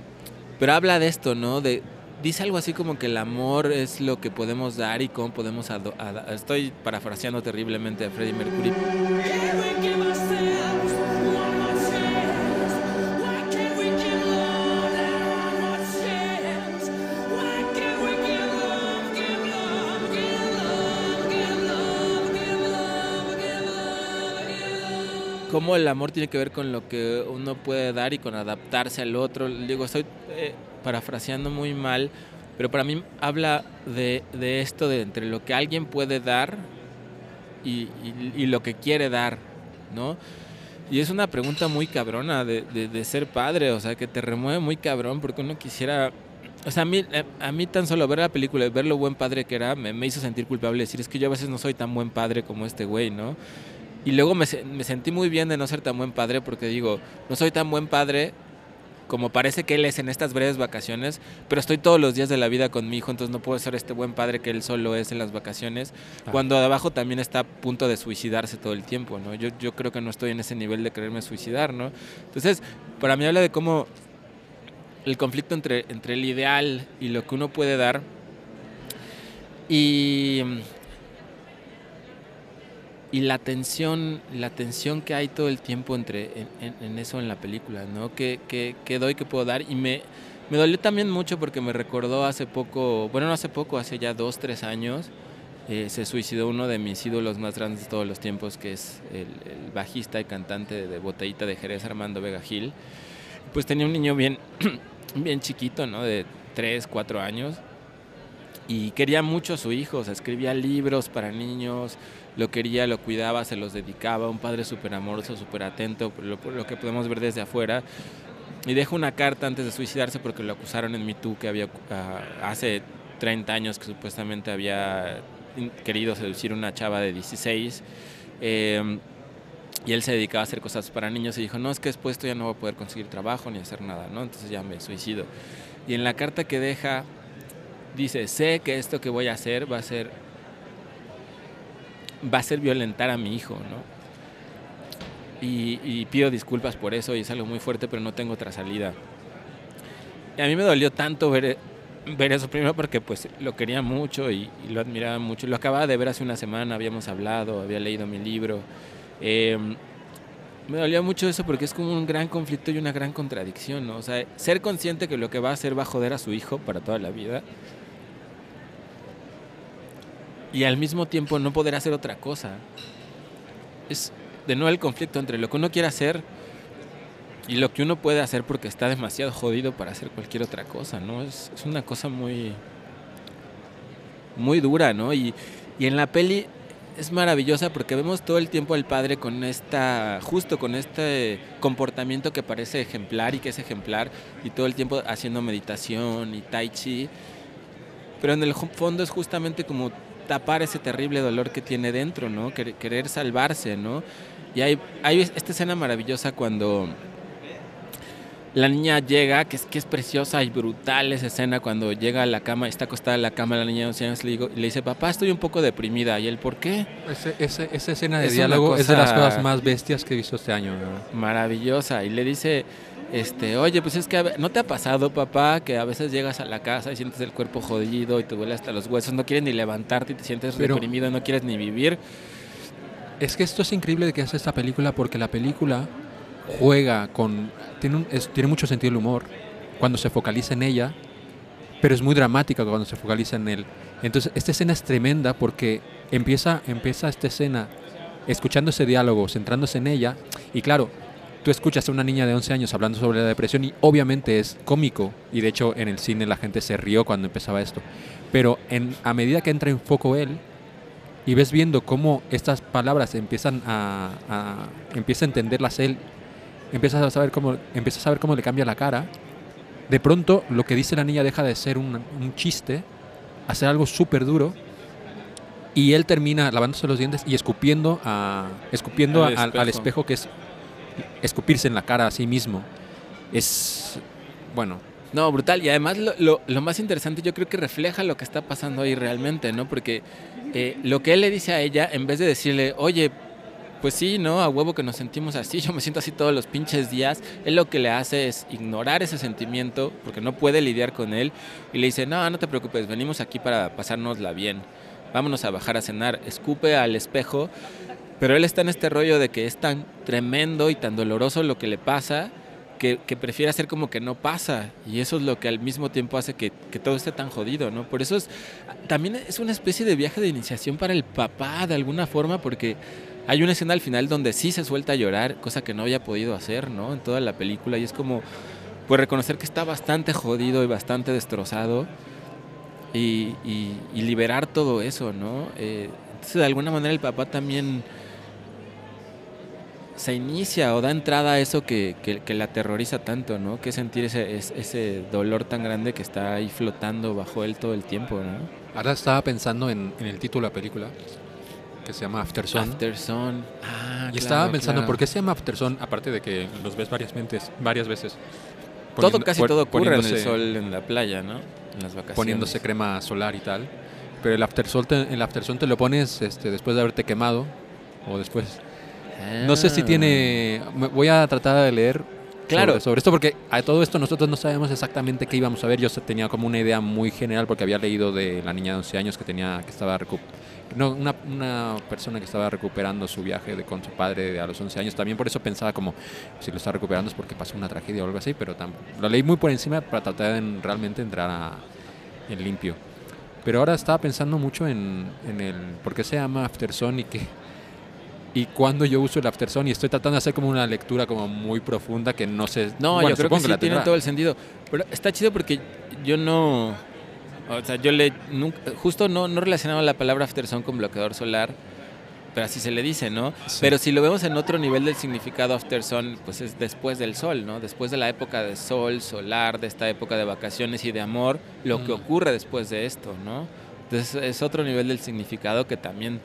pero habla de esto, ¿no? De, dice algo así como que el amor es lo que podemos dar y cómo podemos... ado- Estoy parafraseando terriblemente a Freddie Mercury. Cómo el amor tiene que ver con lo que uno puede dar y con adaptarse al otro. Digo, estoy eh, parafraseando muy mal, pero para mí habla de, de esto de entre lo que alguien puede dar y, lo que quiere dar, ¿no? Y es una pregunta muy cabrona de, de- de ser padre, o sea, que te remueve muy cabrón porque uno quisiera... O sea, a mí, eh, a mí tan solo ver la película y ver lo buen padre que era, me, me hizo sentir culpable, decir, es que yo a veces no soy tan buen padre como este güey, ¿no? Y luego me, me sentí muy bien de no ser tan buen padre porque digo, no soy tan buen padre como parece que él es en estas breves vacaciones, pero estoy todos los días de la vida con mi hijo, entonces no puedo ser este buen padre que él solo es en las vacaciones, Ah. cuando de abajo también está a punto de suicidarse todo el tiempo, ¿no? Yo, yo creo que no estoy en ese nivel de quererme suicidar, ¿no? Entonces, para mí habla de cómo el conflicto entre, entre el ideal y lo que uno puede dar y y la tensión, la tensión que hay todo el tiempo entre en, eso en la película, ¿no? Que, que, que doy, que puedo dar. Y me, me dolió también mucho porque me recordó hace poco, bueno, no hace poco, hace ya dos, tres años, eh, se suicidó uno de mis ídolos más grandes de todos los tiempos, que es el, bajista y cantante de Botellita de Jerez, Armando Vega Gil. Pues tenía un niño bien, bien chiquito, ¿no? De tres, cuatro años. Y quería mucho a su hijo, o sea, escribía libros para niños, lo quería, lo cuidaba, se los dedicaba, un padre súper amoroso, súper atento, lo, lo que podemos ver desde afuera. Y dejó una carta antes de suicidarse porque lo acusaron en MeToo que había ah, hace 30 años que supuestamente había querido seducir una chava de 16. eh, y él se dedicaba a hacer cosas para niños y dijo, no, es que después esto ya no voy a poder conseguir trabajo ni hacer nada, ¿no? Entonces ya me suicido. Y en la carta que deja, dice, sé que esto que voy a hacer va a ser va a ser violentar a mi hijo, ¿no? Y, y pido disculpas por eso y es algo muy fuerte, pero no tengo otra salida. Y a mí me dolió tanto ver, ver eso primero porque pues lo quería mucho y, y lo admiraba mucho. Lo acababa de ver hace una semana, habíamos hablado, había leído mi libro. Eh, me dolió mucho eso porque es como un gran conflicto y una gran contradicción, ¿no? O sea, ser consciente que lo que va a hacer va a joder a su hijo para toda la vida y al mismo tiempo no poder hacer otra cosa. Es de nuevo el conflicto entre lo que uno quiere hacer y lo que uno puede hacer porque está demasiado jodido para hacer cualquier otra cosa, ¿no? Es, es una cosa muy muy dura, ¿no? Y, y en la peli es maravillosa porque vemos todo el tiempo al padre con esta, justo con este comportamiento que parece ejemplar y que es ejemplar, y todo el tiempo haciendo meditación y tai chi. Pero en el fondo es justamente como tapar ese terrible dolor que tiene dentro, ¿no? Querer, salvarse, ¿no? Y hay, hay esta escena maravillosa cuando la niña llega, que es, que es preciosa y brutal esa escena cuando llega a la cama, está acostada en la cama la niña de 11 años, le, digo, le dice, papá, estoy un poco deprimida. ¿Y él por qué? Ese- ese- esa escena de Es diálogo es de las cosa- cosas más bestias que he visto este año. Maravillosa. Y le dice, este, oye, pues es que no te ha pasado, papá, que a veces llegas a la casa y sientes el cuerpo jodido y te duele hasta los huesos, no quieres ni levantarte y te sientes Pero- deprimido, no quieres ni vivir. Es que esto es increíble de que hace esta película porque la película juega con... Tiene, un- es- tiene mucho sentido el humor cuando se focaliza en ella, pero es muy dramática cuando se focaliza en él. Entonces, esta escena es tremenda porque empieza, empieza esta escena escuchando ese diálogo, centrándose en ella, y claro, tú escuchas a una niña de 11 años hablando sobre la depresión y obviamente es cómico, y de hecho en el cine la gente se rió cuando empezaba esto, pero en, a medida que entra en foco él, y ves viendo cómo estas palabras empiezan a, a empieza a entenderlas él, empiezas a saber cómo empiezas a saber cómo le cambia la cara. De pronto lo que dice la niña deja de ser un, un chiste, a ser algo súper duro. Y él termina lavándose los dientes y escupiendo a escupiendo Al al, al espejo. espejo que es escupirse en la cara a sí mismo. Es bueno, No, brutal. Y además lo, lo- más interesante yo creo que refleja lo que está pasando ahí realmente, ¿no? Porque eh, lo que él le dice a ella, en vez de decirle, oye, pues sí, ¿no? A huevo que nos sentimos así, yo me siento así todos los pinches días, él lo que le hace es ignorar ese sentimiento porque no puede lidiar con él y le dice, no, no te preocupes, venimos aquí para pasárnosla bien, vámonos a bajar a cenar, escupe al espejo, pero él está en este rollo de que es tan tremendo y tan doloroso lo que le pasa que, que prefiere hacer como que no pasa. Y eso es lo que al mismo tiempo hace que, que todo esté tan jodido, ¿no? Por eso es, también es una especie de viaje de iniciación para el papá, de alguna forma, porque hay una escena al final donde sí se suelta a llorar, cosa que no había podido hacer, ¿no? En toda la película. Y es como, pues reconocer que está bastante jodido y bastante destrozado. Y, y- y liberar todo eso, ¿no? Eh, entonces, de alguna manera, el papá también se inicia o da entrada a eso que, que, que le aterroriza tanto, ¿no? Que sentir ese, es- ese dolor tan grande que está ahí flotando bajo él todo el tiempo, ¿no? ahora estaba pensando en, en el título de la película que se llama After Sun. After Sun. Ah, Y estaba pensando, claro. ¿por qué se llama After Sun? Aparte de que los ves varias veces. Varias veces Todo, casi todo ocurre en el sol, en la playa, ¿no? En las vacaciones. Poniéndose crema solar y tal. Pero el After Sun te, el After Sun te lo pones este, después de haberte quemado. O después. No sé si tiene. Voy a tratar de leer. Claro. Sobre, sobre esto, porque a todo esto nosotros no sabemos exactamente qué íbamos a ver. Yo tenía como una idea muy general porque había leído de la niña de 11 años que tenía que estaba no, una, una persona que estaba recuperando su viaje de, con su padre a los 11 años. También por eso pensaba como si lo está recuperando es porque pasó una tragedia o algo así, pero lo leí muy por encima para tratar de en- realmente entrar a- en limpio. Pero ahora estaba pensando mucho en, en el por qué se llama After Sun y qué y cuando yo uso el After Sun y estoy tratando de hacer como una lectura como muy profunda que no sé. No, bueno, yo creo que sí tiene todo el sentido. Pero está chido porque yo no. O sea, yo le. nunca- justo no, no relacionaba la palabra after sun con bloqueador solar. Pero así se le dice, ¿no? Sí. Pero si lo vemos en otro nivel del significado after sun, pues es después del sol, ¿no? Después de la época de sol, solar, de esta época de vacaciones y de amor, lo que Mm. ocurre después de esto, ¿no? Entonces es otro nivel del significado que también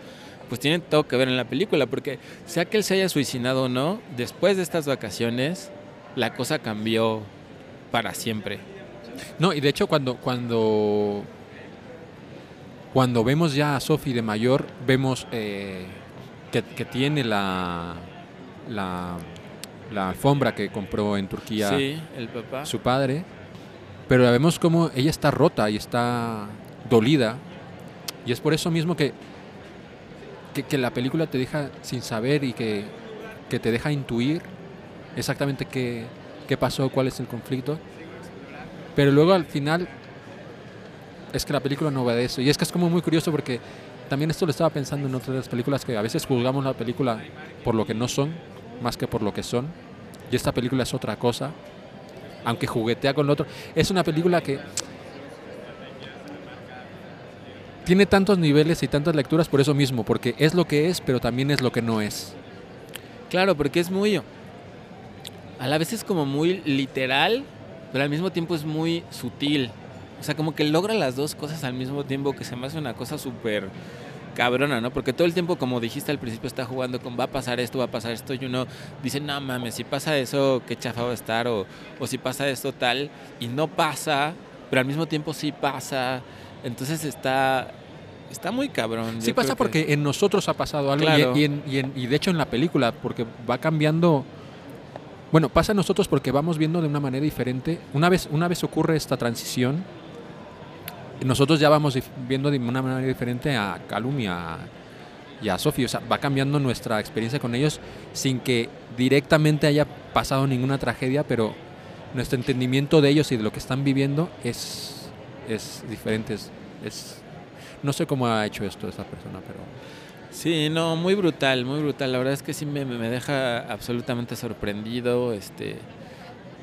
pues tiene todo que ver en la película, porque sea que él se haya suicidado o no, después de estas vacaciones, la cosa cambió para siempre. No, y de hecho cuando cuando cuando vemos ya a Sophie de mayor, vemos eh, que, que tiene la, la la alfombra que compró en Turquía Sí, el papá. su padre, pero la vemos como ella está rota y está dolida. Y es por eso mismo que, que, la película te deja sin saber y que, que te deja intuir exactamente qué, qué pasó, cuál es el conflicto. Pero luego al final es que la película no va de eso. Y es que es como muy curioso porque también esto lo estaba pensando en otras de las películas que a veces juzgamos la película por lo que no son, más que por lo que son. Y esta película es otra cosa, aunque juguetea con lo otro. Es una película que tiene tantos niveles y tantas lecturas por eso mismo, porque es lo que es, pero también es lo que no es. Claro, porque es muy. A la vez es como muy literal, pero al mismo tiempo es muy sutil. O sea, como que logra las dos cosas al mismo tiempo, que se me hace una cosa súper cabrona, ¿no? Porque todo el tiempo, como dijiste al principio, está jugando con va a pasar esto, va a pasar esto, y uno dice, no mames, si pasa eso, qué chafa va a estar, o, o si pasa esto tal, y no pasa, pero al mismo tiempo sí pasa. Entonces está, está muy cabrón. Sí Yo pasa que- porque en nosotros ha pasado algo y- Claro. y, en- y en- y de hecho en la película, porque va cambiando... Bueno, pasa en nosotros porque vamos viendo de una manera diferente. Una vez, una vez ocurre esta transición, nosotros ya vamos viendo de una manera diferente a Calum y a, y a Sophie. O sea, va cambiando nuestra experiencia con ellos sin que directamente haya pasado ninguna tragedia, pero nuestro entendimiento de ellos y de lo que están viviendo es, es diferente. Es, no sé cómo ha hecho esto esa persona, pero... Sí, no, muy brutal, muy brutal. La verdad es que sí me, me deja absolutamente sorprendido. Este,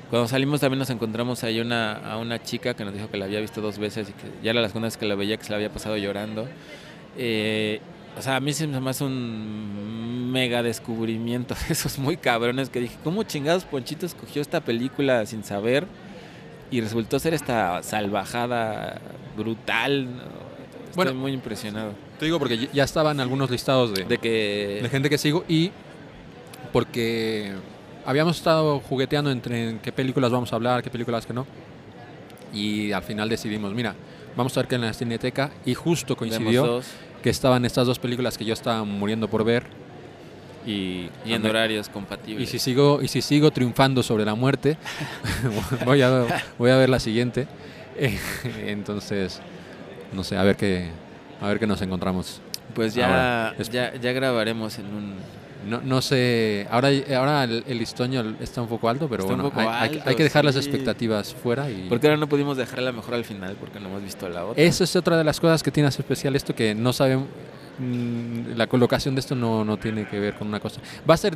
cuando salimos también nos encontramos ahí una, a una chica que nos dijo que la había visto dos veces y que ya era la segunda vez que la veía que se la había pasado llorando. Eh, o sea, a mí se me hace un mega descubrimiento de esos muy cabrones que dije, ¿cómo chingados Ponchito escogió esta película sin saber? Y resultó ser esta salvajada brutal. Estoy Bueno. muy impresionado. Te digo porque ya estaban algunos listados de, De que... de gente que sigo y porque habíamos estado jugueteando entre en qué películas vamos a hablar, qué películas que no. Y al final decidimos, mira, vamos a ver qué en la Cineteca y justo coincidió que estaban estas dos películas que yo estaba muriendo por ver y, Y en horarios y compatibles. si sigo y si sigo triunfando sobre la muerte voy a voy a ver la siguiente entonces no sé a ver qué a ver qué nos encontramos pues ya, ya, ya grabaremos en un... no, no sé ahora ahora el, el está un poco alto pero Está bueno hay, que- alto, hay que dejar las expectativas fuera y Porque ahora no pudimos dejarla mejor al final porque no hemos visto la otra. Eso es otra de las cosas que tiene especial esto que no saben mm, la colocación de esto no, no tiene que ver con una cosa. Va a ser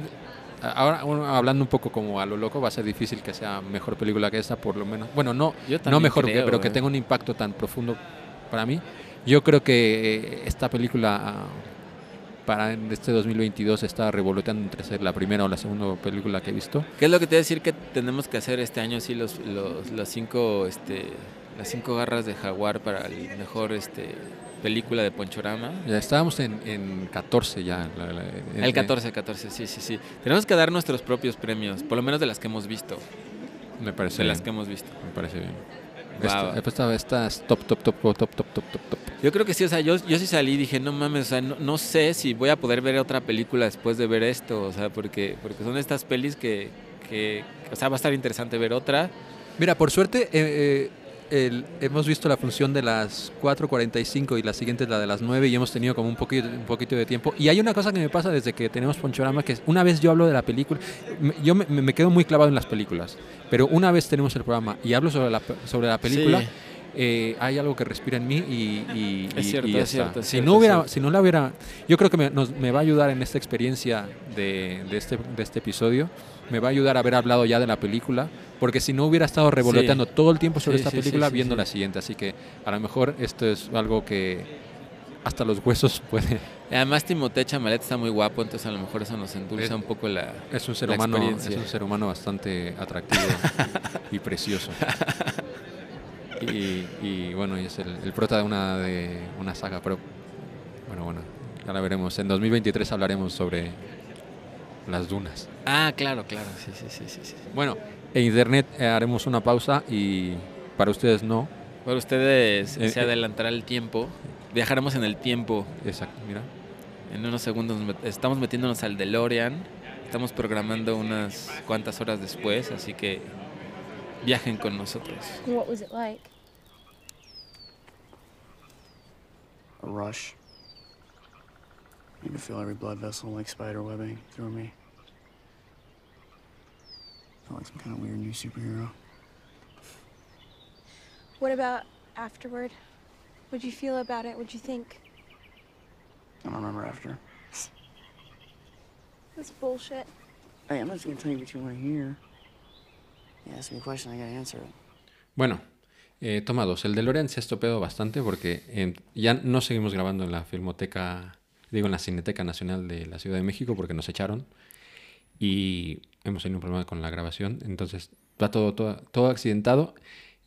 ahora hablando un poco como a lo loco va a ser difícil que sea mejor película que esta por lo menos. Bueno, no no mejor creo, pero que eh. tenga un impacto tan profundo para mí. Yo creo que eh, esta película ah, para en este 2022 está revoloteando entre ser la primera o la segunda película que he visto. ¿Qué es lo que te voy a decir que tenemos que hacer este año? Sí, los, los, los cinco, este, las cinco garras de jaguar para el mejor este, película de Ponchorama. Ya estábamos en, en 14 ya. la- la- en- El 14, 14, sí, sí, sí. Tenemos que dar nuestros propios premios, por lo menos de las que hemos visto. Me parece De bien. las que hemos visto. Me parece bien. Esta, wow. esta, top, top, top, top, top, top, top, top. Yo creo que sí, o sea, yo, yo sí salí y dije, no mames, o sea, no, no, sé si voy a poder ver otra película después de ver esto, o sea, porque, porque son estas pelis que, que o sea, va a estar interesante ver otra. Mira, por suerte, eh, eh el- hemos visto la función de las 4.45 y la siguiente es la de las 9 y hemos tenido como un poquito, un poquito de tiempo. Y hay una cosa que me pasa desde que tenemos Ponchorama, que es una vez yo hablo de la película, yo me, me quedo muy clavado en las películas, pero una vez tenemos el programa y hablo sobre la, sobre la película, Sí. eh, hay algo que respira en mí y, y- Es cierto, y es está. cierto, es si cierto, no hubiera, cierto. si no la hubiera, yo creo que me, nos- me va a ayudar en esta experiencia de, de este, de este episodio, me va a ayudar a haber hablado ya de la película, porque si no hubiera estado revoloteando todo el tiempo sobre Sí, esta sí, película viendo la siguiente, así que a lo mejor esto es algo que hasta los huesos puede, Además, Timothée Chamalet está muy guapo, entonces a lo mejor eso nos endulza Es- un poco la... es un ser humano, es un ser humano bastante atractivo y precioso. Y, y, bueno, y es el, el prota de una de una saga, pero bueno, bueno, ya la veremos. En 2023 hablaremos sobre las dunas. Ah, claro, claro, sí, sí, sí, sí. sí. Bueno, en internet eh, haremos una pausa y para ustedes no. Para ustedes Eh, se eh. adelantará el tiempo. Viajaremos en el tiempo. Exacto, mira. En unos segundos met- estamos metiéndonos al DeLorean. Estamos programando unas cuantas horas después, así que viajen con nosotros. What was it like? A rush. You can feel every blood vessel like spider webbing through me. Felt like some kind of weird new superhero. What about afterward? What'd you feel about it? What'd you think? I don't remember after. That's bullshit. Hey, I'm not just gonna tell you what you want to hear. You ask me a question, I gotta answer it. Bueno, Eh, toma dos. El de Loren se ha estropeado bastante porque eh, ya no seguimos grabando en la Filmoteca, digo en la Cineteca Nacional de la Ciudad de México porque nos echaron y hemos tenido un problema con la grabación. Entonces va todo, todo, todo accidentado.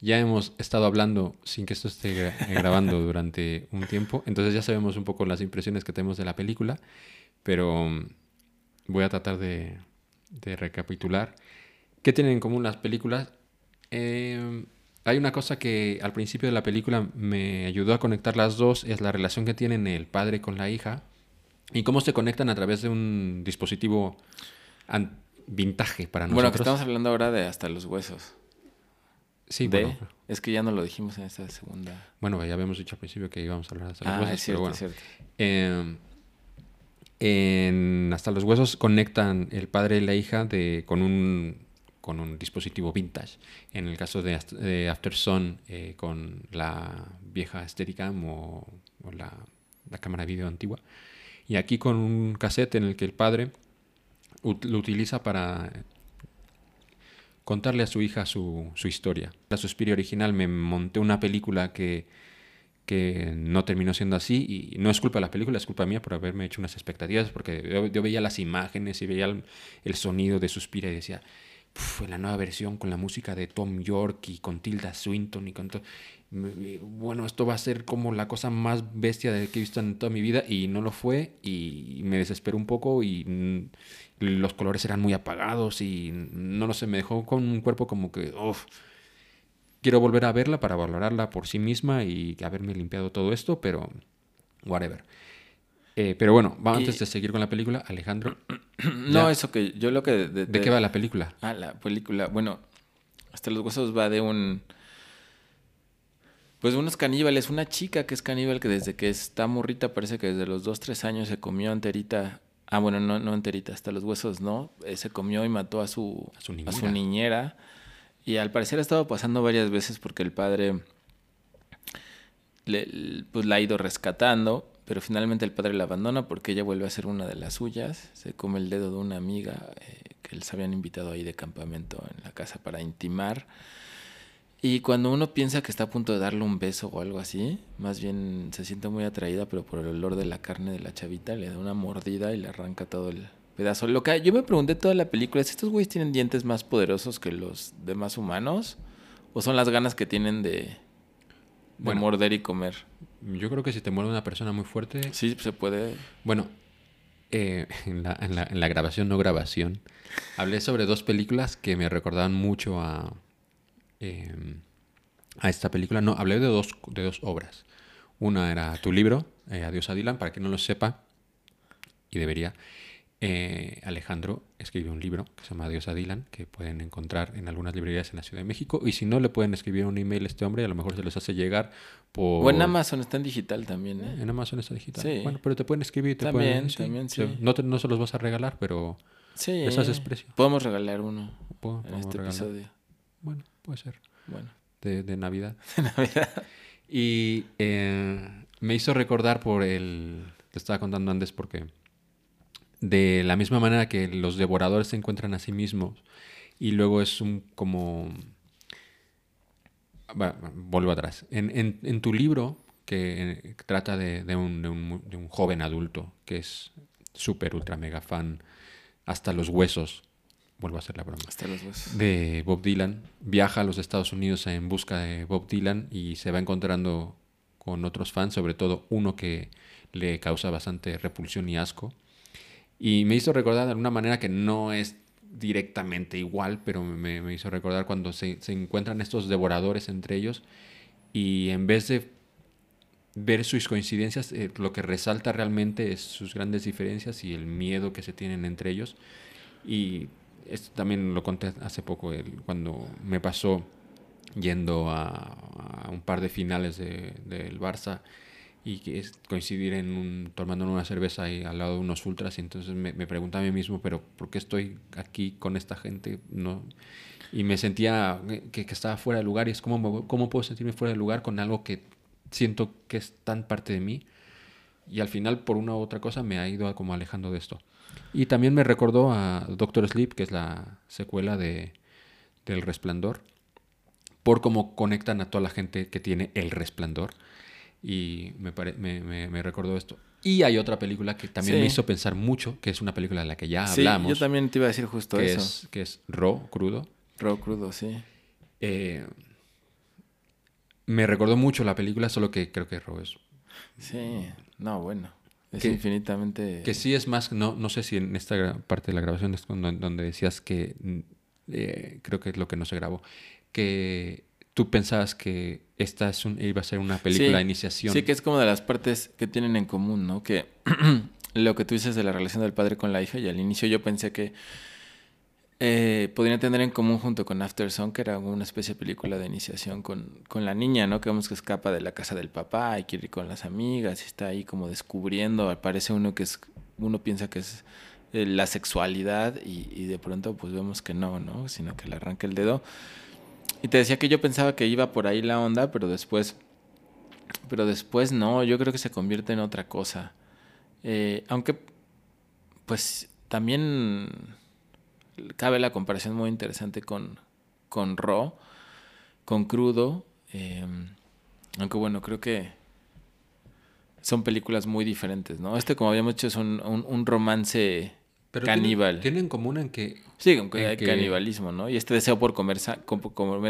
Ya hemos estado hablando sin que esto esté gra- eh, grabando durante un tiempo. Entonces ya sabemos un poco las impresiones que tenemos de la película. Pero mm, voy a tratar de, de recapitular. ¿Qué tienen en común las películas? Eh, hay una cosa que al principio de la película me ayudó a conectar las dos, es la relación que tienen el padre con la hija y cómo se conectan a través de un dispositivo vintage para nosotros. Bueno, que estamos hablando ahora de hasta los huesos. Sí, de, bueno, es que ya no lo dijimos en esta segunda. bueno, ya habíamos dicho al principio que íbamos a hablar de hasta los Ah, huesos, es cierto, pero bueno. es cierto. Eh, en Hasta los Huesos conectan el padre y la hija de, con, un, con un dispositivo vintage. En el caso de, After Sun, eh, con la vieja Steadicam o, o la, la cámara de video antigua. Y aquí con un cassette en el que el padre lo utiliza para contarle a su hija su, su historia. La Suspiria original me monté una película que, que no terminó siendo así y no es culpa de la película, es culpa mía por haberme hecho unas expectativas porque yo, veía las imágenes y veía el, sonido de Suspiria y decía, "Puf, en la nueva versión con la música de Tom York y con Tilda Swinton y con todo, bueno, esto va a ser como la cosa más bestia que he visto en toda mi vida y no lo fue y me desesperó un poco y los colores eran muy apagados y no lo sé, me dejó con un cuerpo como que, uff, quiero volver a verla para valorarla por sí misma y haberme limpiado todo esto, pero whatever. Eh, pero bueno, va, antes de seguir con la película, Alejandro, No, Ya. eso que yo lo que... ¿de qué va la película? Ah, la película. Bueno, hasta los huesos va de un... Pues unos caníbales, una chica que es caníbal que desde que está morrita parece que desde los 2, 3 años se comió enterita. Ah, bueno, no, no enterita, hasta los huesos no. Eh, se comió y mató a su, A su a su niñera. niñera. Y al parecer ha estado pasando varias veces porque el padre le- pues la ha ido rescatando, pero finalmente el padre la abandona porque ella vuelve a ser una de las suyas, se come el dedo de una amiga eh, que les habían invitado ahí de campamento en la casa para intimar. Y cuando uno piensa que está a punto de darle un beso o algo así, más bien se siente muy atraída, pero por el olor de la carne de la chavita le da una mordida y le arranca todo el pedazo. Lo que yo me pregunté toda la película es, ¿estos güeyes tienen dientes más poderosos que los demás humanos? ¿O son las ganas que tienen de, de Bueno. morder y comer? Yo creo que si te muere una persona muy fuerte, Sí, se puede. Bueno, eh, en, la, en la- en la grabación, no grabación, hablé sobre dos películas que me recordaban mucho a, eh, a esta película. No, hablé de dos, de dos obras. Una era tu libro, eh, Adiós a Dylan, para quien no lo sepa, y debería. eh, Alejandro escribió un libro que se llama Adiós a Dylan, que pueden encontrar en algunas librerías en la Ciudad de México. Y si no, le pueden escribir un email a este hombre, a lo mejor se los hace llegar por... O en Amazon está en digital también, ¿eh? En Amazon está digital. Sí. Bueno, pero te pueden escribir. Te También, pueden, también, se- sí. No, te- no se los vas a regalar, pero Sí. les haces precio. Podemos regalar uno puedo- en este regalar. episodio. Bueno, puede ser. Bueno, De, de Navidad. de Navidad. Y eh, me hizo recordar por el... Te estaba contando antes porque... De la misma manera que los devoradores se encuentran a sí mismos y luego es un como... Va, vuelvo atrás. En, en- en tu libro, que eh, trata de, de un, de un de un joven adulto que es súper, ultra, mega fan, hasta los huesos, vuelvo a hacer la broma, Hasta los huesos. de Bob Dylan, viaja a los Estados Unidos en busca de Bob Dylan y se va encontrando con otros fans, sobre todo uno que le causa bastante repulsión y asco. Y me hizo recordar de alguna manera que no es directamente igual, pero me, me hizo recordar cuando se, se encuentran estos devoradores entre ellos y en vez de ver sus coincidencias, eh, lo que resalta realmente es sus grandes diferencias y el miedo que se tienen entre ellos. Y esto también lo conté hace poco, cuando me pasó yendo a, un par de finales de- del Barça y que es coincidir en un, tomando una cerveza ahí al lado de unos ultras y entonces me, me preguntaba a mí mismo, pero ¿por qué estoy aquí con esta gente? No, y me sentía que, que estaba fuera de lugar y es como, ¿cómo puedo sentirme fuera de lugar con algo que siento que es tan parte de mí? Y al final, por una u otra cosa, me ha ido como alejando de esto. Y también me recordó a Doctor Sleep, que es la secuela de, del Resplandor, por cómo conectan a toda la gente que tiene El Resplandor. Y me, pare- me, me- me recordó esto. Y hay otra película que también Sí. me hizo pensar mucho, que es una película de la que ya Sí, hablamos, yo también te iba a decir justo que, eso. es, que es Raw, crudo. Raw crudo, sí. Eh, me recordó mucho la película, solo que creo que Raw es Sí, no, bueno. Es Que- infinitamente... Que sí es más, no, no sé si en esta parte de la grabación es cuando- donde decías que mm, eh, creo que es lo que no se grabó, que tú pensabas que esta es un- iba a ser una película Sí, de iniciación. Sí, que es como de las partes que tienen en común, ¿no? Que lo que tú dices de la relación del padre con la hija, y al inicio yo pensé que eh, podrían tener en común junto con After Sun, que era una especie de película de iniciación con, con la niña, ¿no? Que vemos que escapa de la casa del papá y quiere ir con las amigas y está ahí como descubriendo, parece uno que es, uno piensa que es eh, la sexualidad y, y de pronto pues vemos que no, ¿no? Sino que le arranca el dedo. Y te decía que yo pensaba que iba por ahí la onda, pero después pero después no, yo creo que se convierte en otra cosa. Eh, aunque, pues también cabe la comparación muy interesante con, con Raw, con Crudo. eh, aunque bueno, creo que son películas muy diferentes, ¿no? Este, como habíamos dicho, es un, un- un romance Pero caníbal. Tienen, tienen en común en que Sí, en hay que- canibalismo, ¿no? Y este deseo por comer,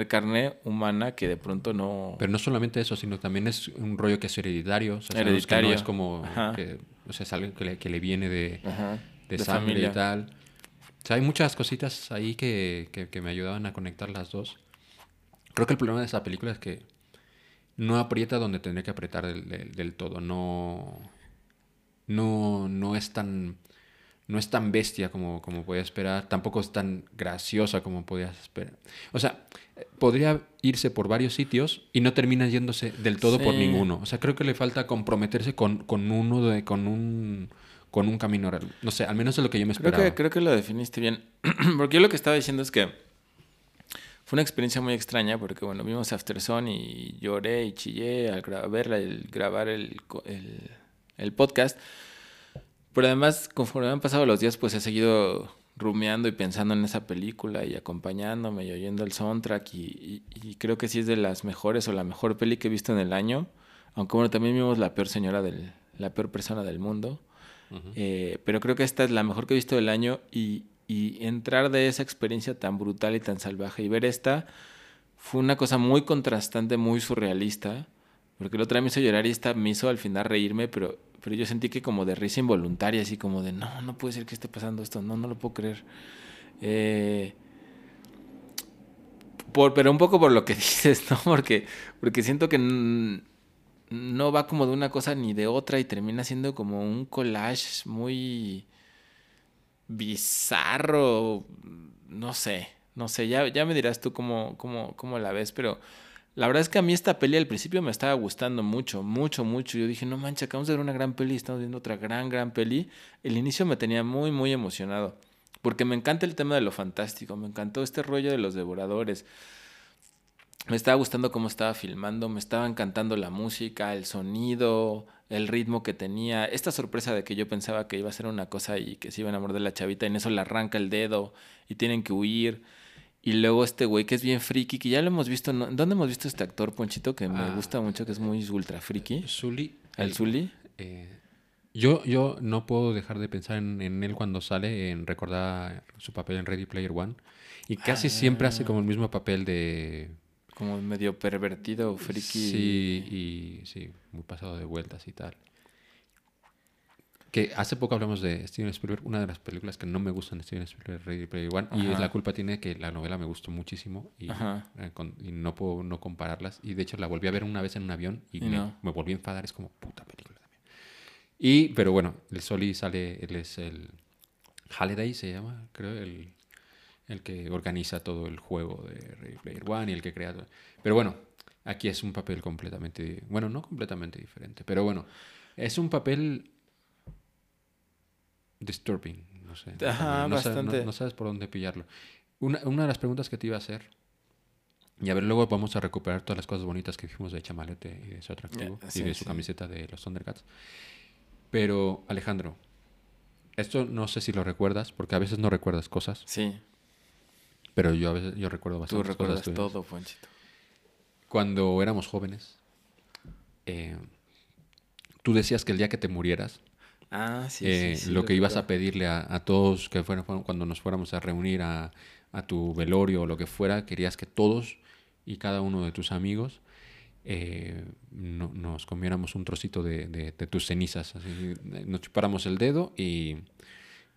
carne humana que de pronto no... Pero no solamente eso, sino también es un rollo que es hereditario. O sea, sabemos que Hereditario. no es como que, o sea, es algo que le, que le viene de, de, de sangre familia. y tal. O sea, hay muchas cositas ahí que, que- que me ayudaban a conectar las dos. Creo que el problema de esa película es que no aprieta donde tendría que apretar del, del- del todo. No, no, no es tan no es tan bestia como, como podía esperar, tampoco es tan graciosa como podías esperar. O sea, podría irse por varios sitios y no termina yéndose del todo por ninguno. O sea, creo que le falta comprometerse con, con uno de, con un con un camino real. No sé, al menos es lo que yo me Creo esperaba. que, creo que lo definiste bien. porque yo lo que estaba diciendo es que fue una experiencia muy extraña porque, bueno, vimos After Sun y lloré y chillé al verla, el grabar el, el, el podcast. Pero además, conforme han pasado los días, pues he seguido rumiando y pensando en esa película y acompañándome y oyendo el soundtrack y, y- y creo que sí es de las mejores o la mejor peli que he visto en el año. Aunque bueno, también vimos La peor señora del, la peor persona del mundo. Eh, pero creo que esta es la mejor que he visto del año y, entrar de esa experiencia tan brutal y tan salvaje y ver esta fue una cosa muy contrastante, muy surrealista, porque otro día me hizo llorar y esta me hizo al final reírme, pero, pero yo sentí que como de risa involuntaria, así como de, no, no puede ser que esté pasando esto, no, no lo puedo creer. Eh, por, pero un poco por lo que dices, ¿no? Porque, porque siento que no va como de una cosa ni de otra y termina siendo como un collage muy bizarro, no sé, no sé, ya, ya me dirás tú cómo, cómo, cómo la ves, pero la verdad es que a mí esta peli al principio me estaba gustando mucho, mucho, mucho. Yo dije, no mancha, acabamos de ver una gran peli, estamos viendo otra gran, gran peli. El inicio me tenía muy, muy emocionado, porque me encanta el tema de lo fantástico, me encantó este rollo de los devoradores. Me estaba gustando cómo estaba filmando, me estaba encantando la música, el sonido, el ritmo que tenía. Esta sorpresa de que yo pensaba que iba a ser una cosa y que se iban a morder la chavita, y en eso le arranca el dedo y tienen que huir. Y luego este güey que es bien friki, que ya lo hemos visto. ¿no? ¿Dónde hemos visto este actor, Ponchito? Que me Ah. gusta mucho, que es muy ultra friki. Zully. ¿El Zully? eh, yo, yo no puedo dejar de pensar en, en él cuando sale, en recordar su papel en Ready Player One. Y casi siempre hace como el mismo papel de... Como medio pervertido, friki. Sí, y sí, muy pasado de vueltas y tal. Que hace poco hablamos de Steven Spielberg, una de las películas que no me gustan de Steven Spielberg, Ready Player One, y la culpa tiene que la novela me gustó muchísimo y, eh, con- y no puedo no compararlas. Y de hecho la volví a ver una vez en un avión y, Y me, no. me volví a enfadar, es como puta película también. Y, pero bueno, el Soli sale, él es el Halliday, se llama, creo, el, el que organiza todo el juego de Ready Player One y el que crea todo. Pero bueno, aquí es un papel completamente, bueno, no completamente diferente, pero bueno, es un papel disturbing, no sé. Ajá, no, bastante. no sabes por dónde pillarlo. Una, una de las preguntas que te iba a hacer, y a ver, luego vamos a recuperar todas las cosas bonitas que dijimos de Chamalete y de su atractivo y de su sí. camiseta de los Thundercats. Pero, Alejandro, esto no sé si lo recuerdas, porque a veces no recuerdas cosas, Sí, pero yo a veces yo recuerdo tú bastantes recuerdas cosas tuyas. todo, Ponchito. cuando éramos jóvenes, eh, tú decías que el día que te murieras, Ah, sí, eh, sí, sí, lo que ibas a pedirle a, a todos que fueran, fueran- cuando nos fuéramos a reunir a, a tu velorio o lo que fuera, querías que todos y cada uno de tus amigos eh, no- nos comiéramos un trocito de, de- de tus cenizas. Así, nos chupáramos el dedo y,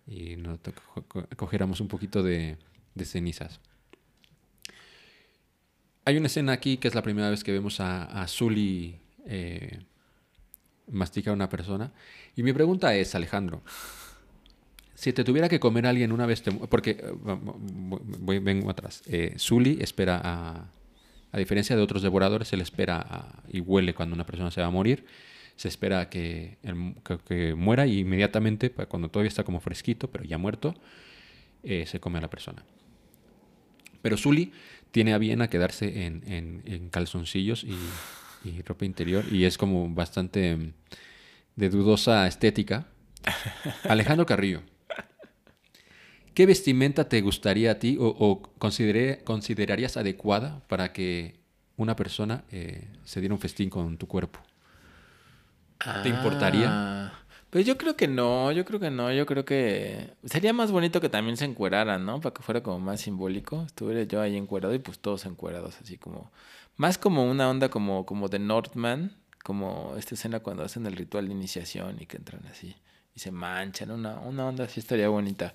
y nos to- co- co- cogiéramos un poquito de, de cenizas. Hay una escena aquí que es la primera vez que vemos a, a Zully eh, masticar a una persona. Y mi pregunta es, Alejandro, si te tuviera que comer a alguien una vez, te porque eh, vengo atrás, eh, Zully espera a, a diferencia de otros devoradores, él espera y huele cuando una persona se va a morir, se espera a que, que, muera y inmediatamente, pa- cuando todavía está como fresquito, pero ya muerto, eh, se come a la persona. Pero Zully tiene a bien a quedarse en, en- en calzoncillos y, y ropa interior y es como bastante mm, de dudosa estética. Alejandro Carrillo, ¿qué vestimenta te gustaría a ti o, o consideré- considerarías adecuada para que una persona eh, se diera un festín con tu cuerpo? ¿Te importaría? Pues yo creo que no, yo creo que no, yo creo que sería más bonito que también se encueraran, ¿no? Para que fuera como más simbólico. Estuviera yo ahí encuerado y pues todos encuerados, así como más como una onda como como de Northman, como esta escena cuando hacen el ritual de iniciación y que entran así y se manchan, una una onda así estaría bonita.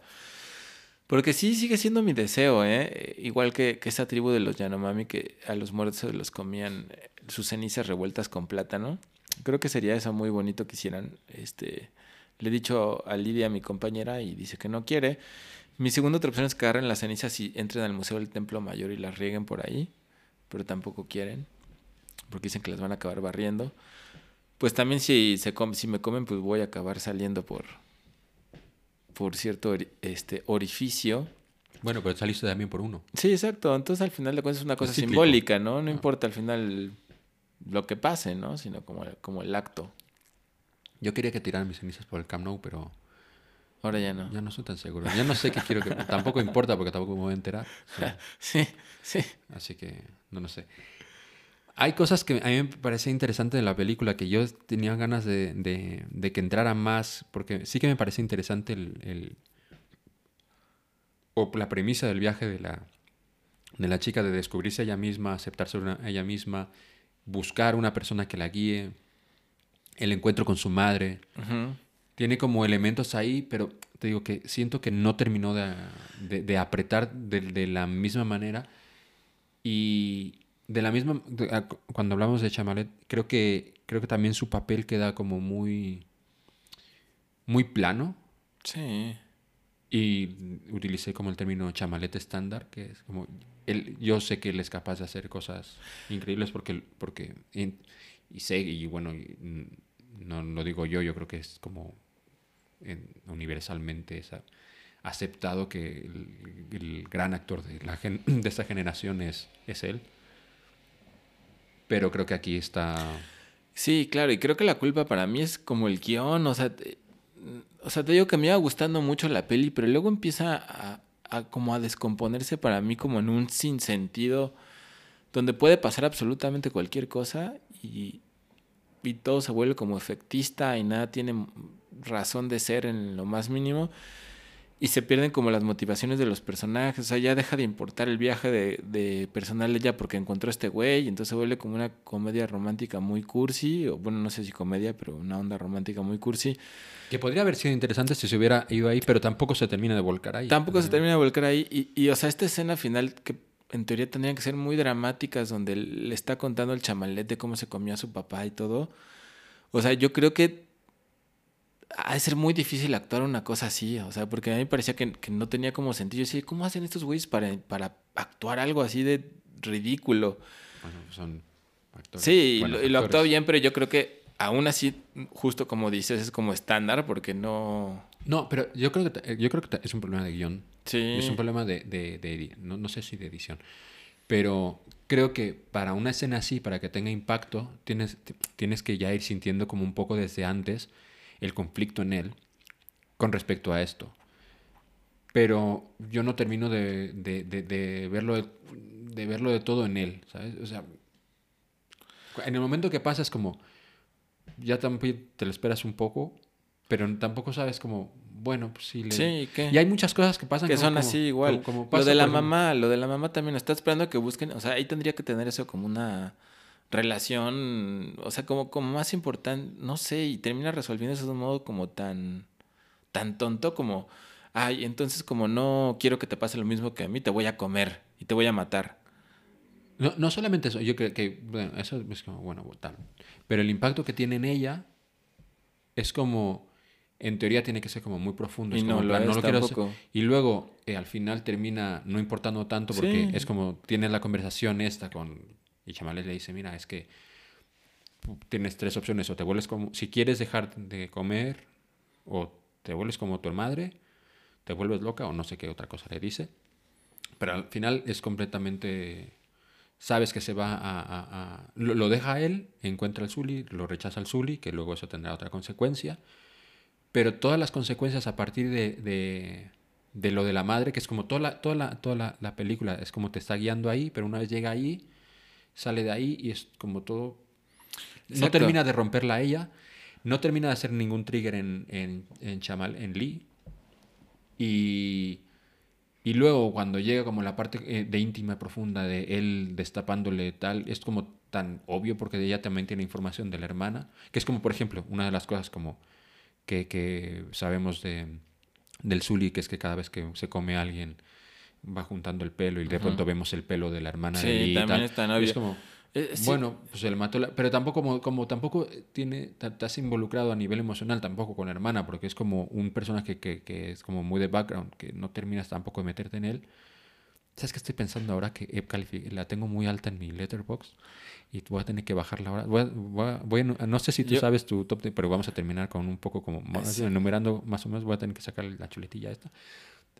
Porque sí sigue siendo mi deseo, ¿eh? Igual que, que esa tribu de los Yanomami que a los muertos se los comían sus cenizas revueltas con plátano. Creo que sería eso muy bonito que hicieran. Este, le he dicho a Lidia, mi compañera, y dice que no quiere. Mi segunda otra opción es que agarren las cenizas y entren al Museo del Templo Mayor y las rieguen por ahí, pero tampoco quieren, porque dicen que las van a acabar barriendo. Pues también si, se si me comen, pues voy a acabar saliendo por, por cierto este, orificio. Bueno, pero saliste también por uno. Sí, exacto. Entonces al final de cuentas es una cosa simbólica, ¿no? No Ah. importa al final lo que pase, ¿no? Sino como, como el acto. Yo quería que tiraran mis cenizas por el Camp Nou, pero Ahora ya no. ya no soy tan seguro. Ya no sé qué quiero que... Tampoco importa porque tampoco me voy a enterar. Sí. Sí, sí. Así que no lo sé. Hay cosas que a mí me parece interesante de la película que yo tenía ganas de, de- de que entrara más, porque sí que me parece interesante el, el- o la premisa del viaje de la, de la chica de descubrirse ella misma, aceptarse una- ella misma, buscar una persona que la guíe, el encuentro con su madre. Tiene como elementos ahí, pero te digo que siento que no terminó de, de- de apretar de, de la misma manera. Y de la misma, cuando hablamos de Chamalet, creo que, creo que también su papel queda como muy, muy plano. Sí. Y utilicé como el término chamalet estándar, que es como, él, yo sé que él es capaz de hacer cosas increíbles porque, porque y, y sé, y bueno, y, no lo digo yo, yo creo que es como en- universalmente es a- aceptado que el, el gran actor de, la gen- de esta generación es, es él. Pero creo que aquí está... Sí, claro, y creo que la culpa para mí es como el guion, o sea, te, o sea, te digo que me iba gustando mucho la peli, pero luego empieza a, a como a descomponerse para mí como en un sinsentido donde puede pasar absolutamente cualquier cosa y, y todo se vuelve como efectista y nada tiene razón de ser en lo más mínimo y se pierden como las motivaciones de los personajes, o sea, ya deja de importar el viaje de, de personal de ella porque encontró a este güey, y entonces se vuelve como una comedia romántica muy cursi, o bueno, no sé si comedia, pero una onda romántica muy cursi. Que podría haber sido interesante si se hubiera ido ahí, pero tampoco se termina de volcar ahí. Tampoco se termina de volcar ahí, y, y, o sea, esta escena final que en teoría tendrían que ser muy dramáticas, donde le está contando el chamalet de cómo se comió a su papá y todo. O sea, yo creo que ha de ser muy difícil actuar una cosa así, o sea, porque a mí me parecía que, que no tenía como sentido. Yo decía, ¿cómo hacen estos güeyes para, para actuar algo así de ridículo? Bueno, son actores. Sí, y lo, y lo bien, pero yo creo que aún así, justo como dices, es como estándar, porque no... No, pero yo creo que, yo creo que es un problema de guion. Sí. Es un problema de, de- de no, no sé si de edición. Pero creo que para una escena así, para que tenga impacto, tienes, tienes que ya ir sintiendo como un poco desde antes el conflicto en él con respecto a esto. Pero yo no termino de, de- de- de verlo, de, verlo de todo en él, ¿sabes? O sea, En el momento que pasa es como, ya te lo esperas un poco, pero tampoco sabes como, bueno, pues sí. Le... Sí, ¿qué? Y hay muchas cosas que pasan que como- son como- así igual. como- lo de la ejemplo- mamá, lo de la mamá también está esperando que busquen, o sea, ahí tendría que tener eso como una relación, o sea, como, como más importante, no sé, y termina resolviendo eso de un modo como tan, tan tonto como, ay, entonces como no quiero que te pase lo mismo que a mí, te voy a comer y te voy a matar. No, no solamente eso, yo creo que, bueno, eso es como, bueno, tal. Pero el impacto que tiene en ella es como, en teoría tiene que ser como muy profundo. Y es no como, lo plan, es quiero hacer. tampoco. Y luego, eh, al final termina no importando tanto porque Sí. es como, tienes la conversación esta con... Y Chamales le dice, mira, es que tienes tres opciones. O te vuelves como... Si quieres dejar de comer, o te vuelves como tu madre, te vuelves loca, o no sé qué otra cosa le dice. Pero al final es completamente sabes que se va a... a- a- lo, lo deja a él, encuentra al Zully, lo rechaza al Zully, que luego eso tendrá otra consecuencia. Pero todas las consecuencias a partir de, de, de lo de la madre, que es como toda, la, toda, la, toda la, la película, es como te está guiando ahí, pero una vez llega ahí, sale de ahí y es como todo... No termina de romperla a ella, no termina de hacer ningún trigger en, en, en Chamal, en Lee. Y, y luego cuando llega como la parte eh, de íntima profunda de él destapándole tal, es como tan obvio porque ella también tiene información de la hermana, que es como por ejemplo una de las cosas como que, que sabemos de, del Zully, que es que cada vez que se come a alguien va juntando el pelo y de pronto vemos el pelo de la hermana Sí, de también tal. es tan Y obvio. es como, Eh, sí. bueno, pues le mató, la- pero tampoco como, como tampoco tiene, te, has involucrado a nivel emocional tampoco con la hermana, porque es como un personaje que, que es como muy de background, que no terminas tampoco de meterte en él. ¿Sabes qué estoy pensando ahora? Que he la tengo muy alta en mi letterbox y voy a tener que bajarla ahora. Voy a- voy a- voy a- no sé si tú Yo- sabes tu top, ten, pero vamos a terminar con un poco como más- enumerando más o menos. Voy a tener que sacar la chuletilla esta.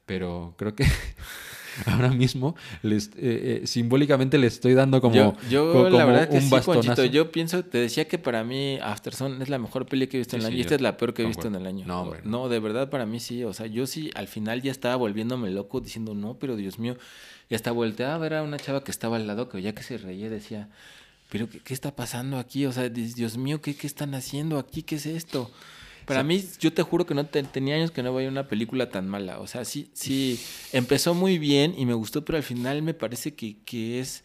Pero creo que ahora mismo les, eh, eh, simbólicamente le estoy dando como, yo, yo co- la como verdad que un sí, bastonazo. Ponchito, yo pienso, te decía que para mí Afterson es la mejor peli que he visto Sí, en el sí, año y esta es la peor que he visto en el año. No, hombre, no. No, de verdad para mí sí, o sea, yo sí al final ya estaba volviéndome loco diciendo, no, pero Dios mío, y hasta volteaba a ver a una chava que estaba al lado que ya que se reía decía, pero ¿qué, qué está pasando aquí? O sea, Dios mío, ¿qué, ¿qué están haciendo aquí? ¿Qué es esto? Para mí, yo te juro que no te- tenía años que no veía una película tan mala. O sea, sí, sí, empezó muy bien y me gustó, pero al final me parece que, que es,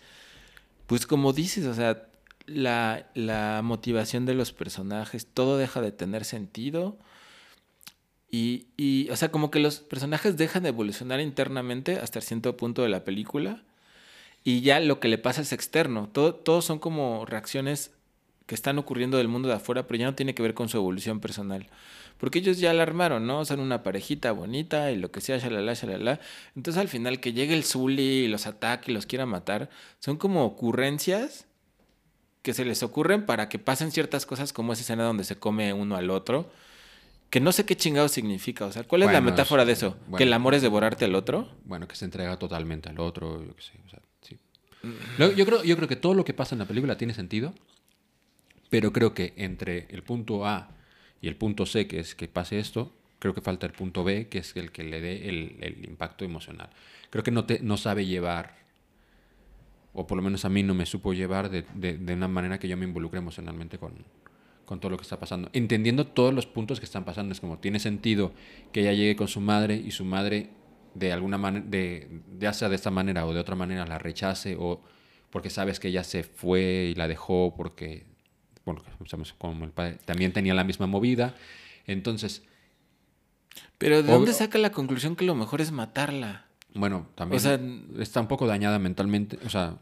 pues como dices, o sea, la, la motivación de los personajes, todo deja de tener sentido. Y, y, o sea, como que los personajes dejan de evolucionar internamente hasta cierto punto de la película. Y ya lo que le pasa es externo. Todo, todos son como reacciones que están ocurriendo del mundo de afuera, pero ya no tiene que ver con su evolución personal. Porque ellos ya la armaron, ¿no? Son una parejita bonita y lo que sea, shalala, shalala. Entonces al final que llegue el Zully y los ataque y los quiera matar, son como ocurrencias que se les ocurren para que pasen ciertas cosas como esa escena donde se come uno al otro. Que no sé qué chingado significa. O sea, ¿cuál es la metáfora es- de eso? bueno. ¿Que el amor es devorarte al otro? Bueno, que se entrega totalmente al otro, yo qué sé, o sea, sí. Luego, yo, creo, yo creo que todo lo que pasa en la película tiene sentido, pero creo que entre el punto A y el punto C, que es que pase esto, creo que falta el punto B, que es el que le dé el, impacto emocional. Creo que no, te, no sabe llevar, o por lo menos a mí no me supo llevar de, de- de una manera que yo me involucre emocionalmente con, con todo lo que está pasando. Entendiendo todos los puntos que están pasando, es como tiene sentido que ella llegue con su madre y su madre de alguna manera, de, ya sea de esta manera o de otra manera, la rechace o porque sabes que ella se fue y la dejó porque, bueno, sabemos como el padre también tenía la misma movida. Entonces, Pero ¿de dónde saca la conclusión que lo mejor es matarla? bueno, también O sea, está un poco dañada mentalmente, o sea,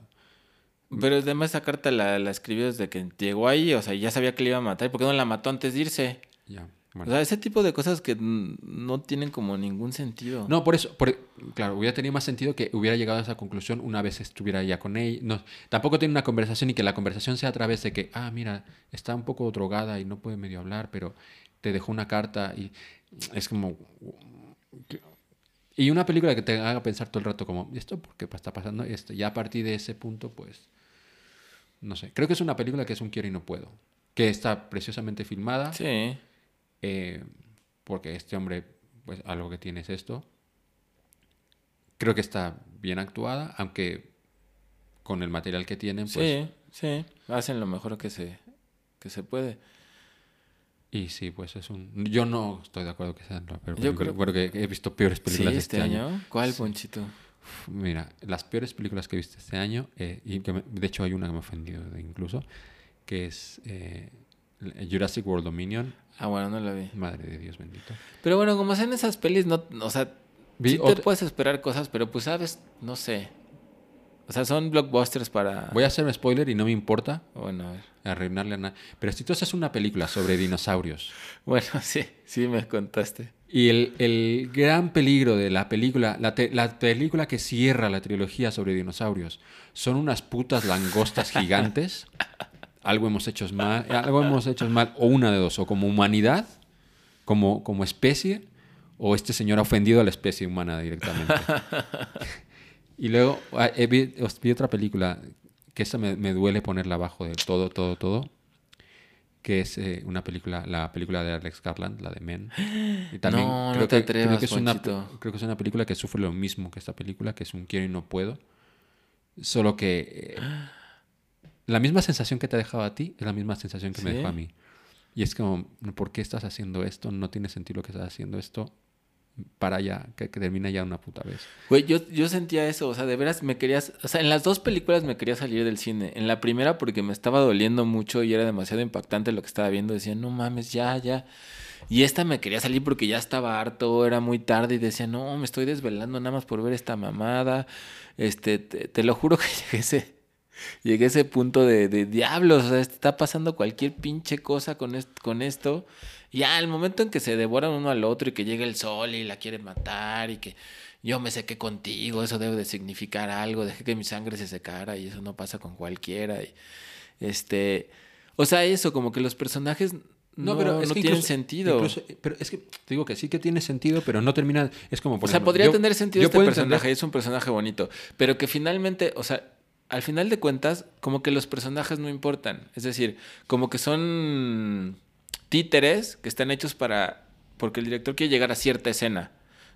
Pero además esa carta la, la escribió desde que llegó ahí, o sea, ya sabía que le iba a matar. ¿Por qué no la mató antes de irse? ya. O sea, ese tipo de cosas que no tienen como ningún sentido. No, por eso, por- claro, hubiera tenido más sentido que hubiera llegado a esa conclusión una vez estuviera ya con ella. No, tampoco tiene una conversación y que la conversación sea a través de que, ah, mira, está un poco drogada y no puede medio hablar, pero te dejó una carta y es como... Y una película que te haga pensar todo el rato como, ¿esto por qué está pasando esto? Ya a partir de ese punto, pues, no sé. Creo que es una película que es un quiero y no puedo. Que está preciosamente filmada. Sí. Eh, porque este hombre, pues algo que tiene es esto. Creo que está bien actuada, aunque con el material que tienen, pues Sí. Sí, hacen lo mejor que se, que se puede. Y sí, pues es un... Yo no estoy de acuerdo que sean peor Yo creo- porque he visto peores ¿Sí, películas este, año? ¿Cuál, Ponchito? Uf, Mira, las peores películas que he visto este año, eh, y que me- de hecho hay una que me ha ofendido incluso, que es eh, Jurassic World Dominion. Ah, bueno, no la vi. Madre de Dios bendito. Pero bueno, como hacen esas pelis, no, o sea, Vi sí te otra- puedes esperar cosas, pero pues sabes, no sé. O sea, son blockbusters para... Voy a hacer un spoiler y no me importa Bueno, a ver. arruinarle a nada. Pero si tú haces una película sobre dinosaurios Bueno, sí, sí me contaste. y el, el gran peligro de la película, la, te- la película que cierra la trilogía sobre dinosaurios, son unas putas langostas gigantes, algo hemos hecho mal, algo hemos hecho mal, o una de dos, o como humanidad, como, como especie, o este señor ha ofendido a la especie humana directamente. y luego ah, eh, vi, vi otra película que esa me, me duele ponerla abajo de todo, todo, todo, que es eh, una película, la película de Alex Garland, la de Men. Y también No, no creo te que, creo atrevas, que es una, creo que es una película que sufre lo mismo que esta película, que es un quiero y no puedo. Solo que eh, la misma sensación que te ha dejado a ti es la misma sensación que me dejó a mí. Y es como, ¿por qué estás haciendo esto? No tiene sentido lo que estás haciendo esto. Para ya, que, que termina ya una puta vez. Güey, yo, yo sentía eso, o sea, de veras me querías, o sea, en las dos películas me quería salir del cine. En la primera porque me estaba doliendo mucho y era demasiado impactante lo que estaba viendo, decía, no mames, ya, ya. Y esta me quería salir porque ya estaba harto, era muy tarde y decía, no, me estoy desvelando nada más por ver esta mamada. Este, te, te lo juro que llegué ese, llegué a ese punto de, de diablos, o sea, está pasando cualquier pinche cosa con, est- con esto. Ya, el momento en que se devoran uno al otro y que llega el sol y la quieren matar y que yo me sequé contigo, eso debe de significar algo, dejé que mi sangre se secara y eso no pasa con cualquiera. Y, este, o sea, eso, como que los personajes no, no que tienen incluso- sentido. incluso- pero es que te digo que sí que tiene sentido, pero no termina. Es como, por o sea, ejemplo, podría yo- tener sentido yo este personaje, entender- es un personaje bonito, pero que finalmente, o sea, al final de cuentas, como que los personajes no importan. Es decir, como que son títeres que están hechos para. porque el director quiere llegar a cierta escena.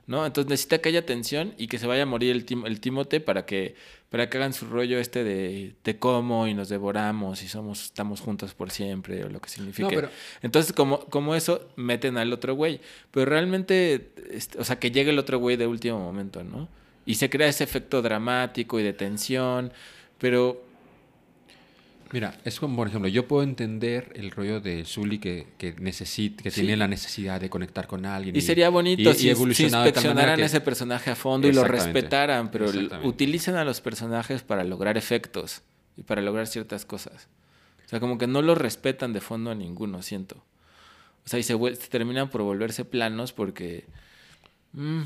¿No? Entonces necesita que haya tensión y que se vaya a morir el, Tim- el Timote para que, para que hagan su rollo este de te como y nos devoramos y somos, estamos juntos por siempre o lo que signifique. pero- Entonces, como, como eso, meten al otro güey. Pero realmente, o sea, que llegue el otro güey de último momento, ¿no? Y se crea ese efecto dramático y de tensión. Pero, Mira, es como, por ejemplo, yo puedo entender el rollo de Zully que, que, necesita, que Sí. tiene la necesidad de conectar con alguien. y sería bonito y- si, y inspeccionaran que- ese personaje a fondo y lo respetaran, pero utilicen a los personajes para lograr efectos y para lograr ciertas cosas. O sea, como que no los respetan de fondo a ninguno, siento. O sea, y se, se terminan por volverse planos porque... mm,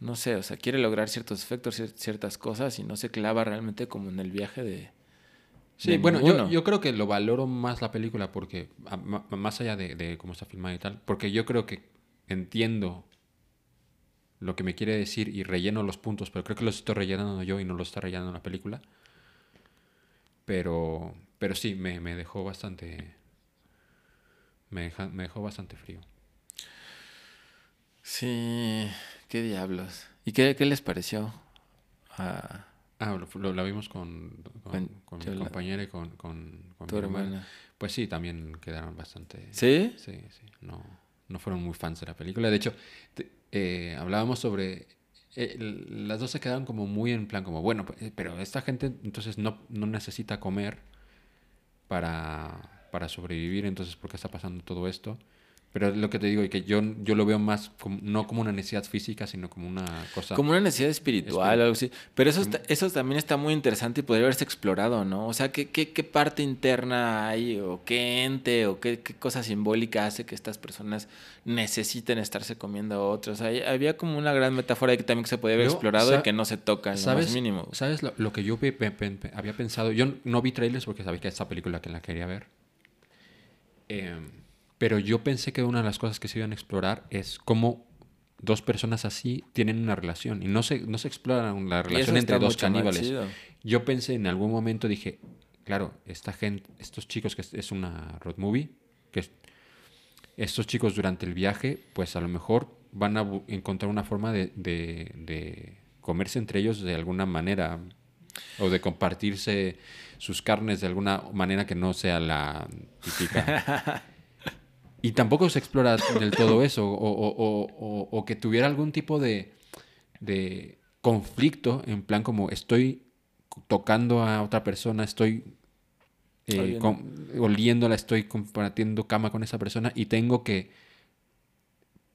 no sé, o sea, quiere lograr ciertos efectos, cier- ciertas cosas y no se clava realmente como en el viaje de... Sí, de bueno, yo, yo creo que lo valoro más la película porque, a- más allá de, de cómo está filmada y tal, porque yo creo que entiendo lo que me quiere decir y relleno los puntos, pero creo que los estoy rellenando yo y no los está rellenando la película. Pero, pero sí, me, me dejó bastante... Me, deja- me dejó bastante frío. Sí, qué diablos. ¿Y qué, qué les pareció? Ah, Ah, lo, lo- la vimos con, con, Con con mi compañera y con, con, tu mi hermana. hermana. Pues sí, también quedaron bastante... ¿Sí? Sí, sí. No, no fueron muy fans de la película. De hecho, te- eh, hablábamos sobre... eh, las dos se quedaron como muy en plan como, bueno, pues, eh, pero esta gente entonces no, no necesita comer para, para sobrevivir, entonces ¿por qué está pasando todo esto? Pero es lo que te digo, y que yo, yo lo veo más como, no como una necesidad física, sino como una cosa... Como una necesidad espiritual, Espiri- algo así. Pero eso, está- eso también está muy interesante y podría haberse explorado, ¿no? O sea, ¿qué, qué, qué parte interna hay o qué ente o qué, qué cosa simbólica hace que estas personas necesiten estarse comiendo a otros? Hay- había como una gran metáfora que también se podía haber explorado y que no se toca en lo ¿Sabes, más mínimo. ¿sabes lo, lo que yo pe- pe- había pensado? Yo no vi trailers porque sabía que esta película que la quería ver. Em, pero yo pensé que una de las cosas que se iban a explorar es cómo dos personas así tienen una relación. Y no se, no se explora la relación entre dos caníbales. Yo pensé en algún momento, dije, claro, esta gente, estos chicos, que es, una road movie, que es- estos chicos durante el viaje, pues a lo mejor van a encontrar una forma de, de- de comerse entre ellos de alguna manera. o de compartirse sus carnes de alguna manera que no sea la típica. y tampoco se explora del todo eso, o, o- o- o- que tuviera algún tipo de, de conflicto, en plan como estoy tocando a otra persona, estoy eh, oliéndola, estoy compartiendo cama con esa persona y tengo que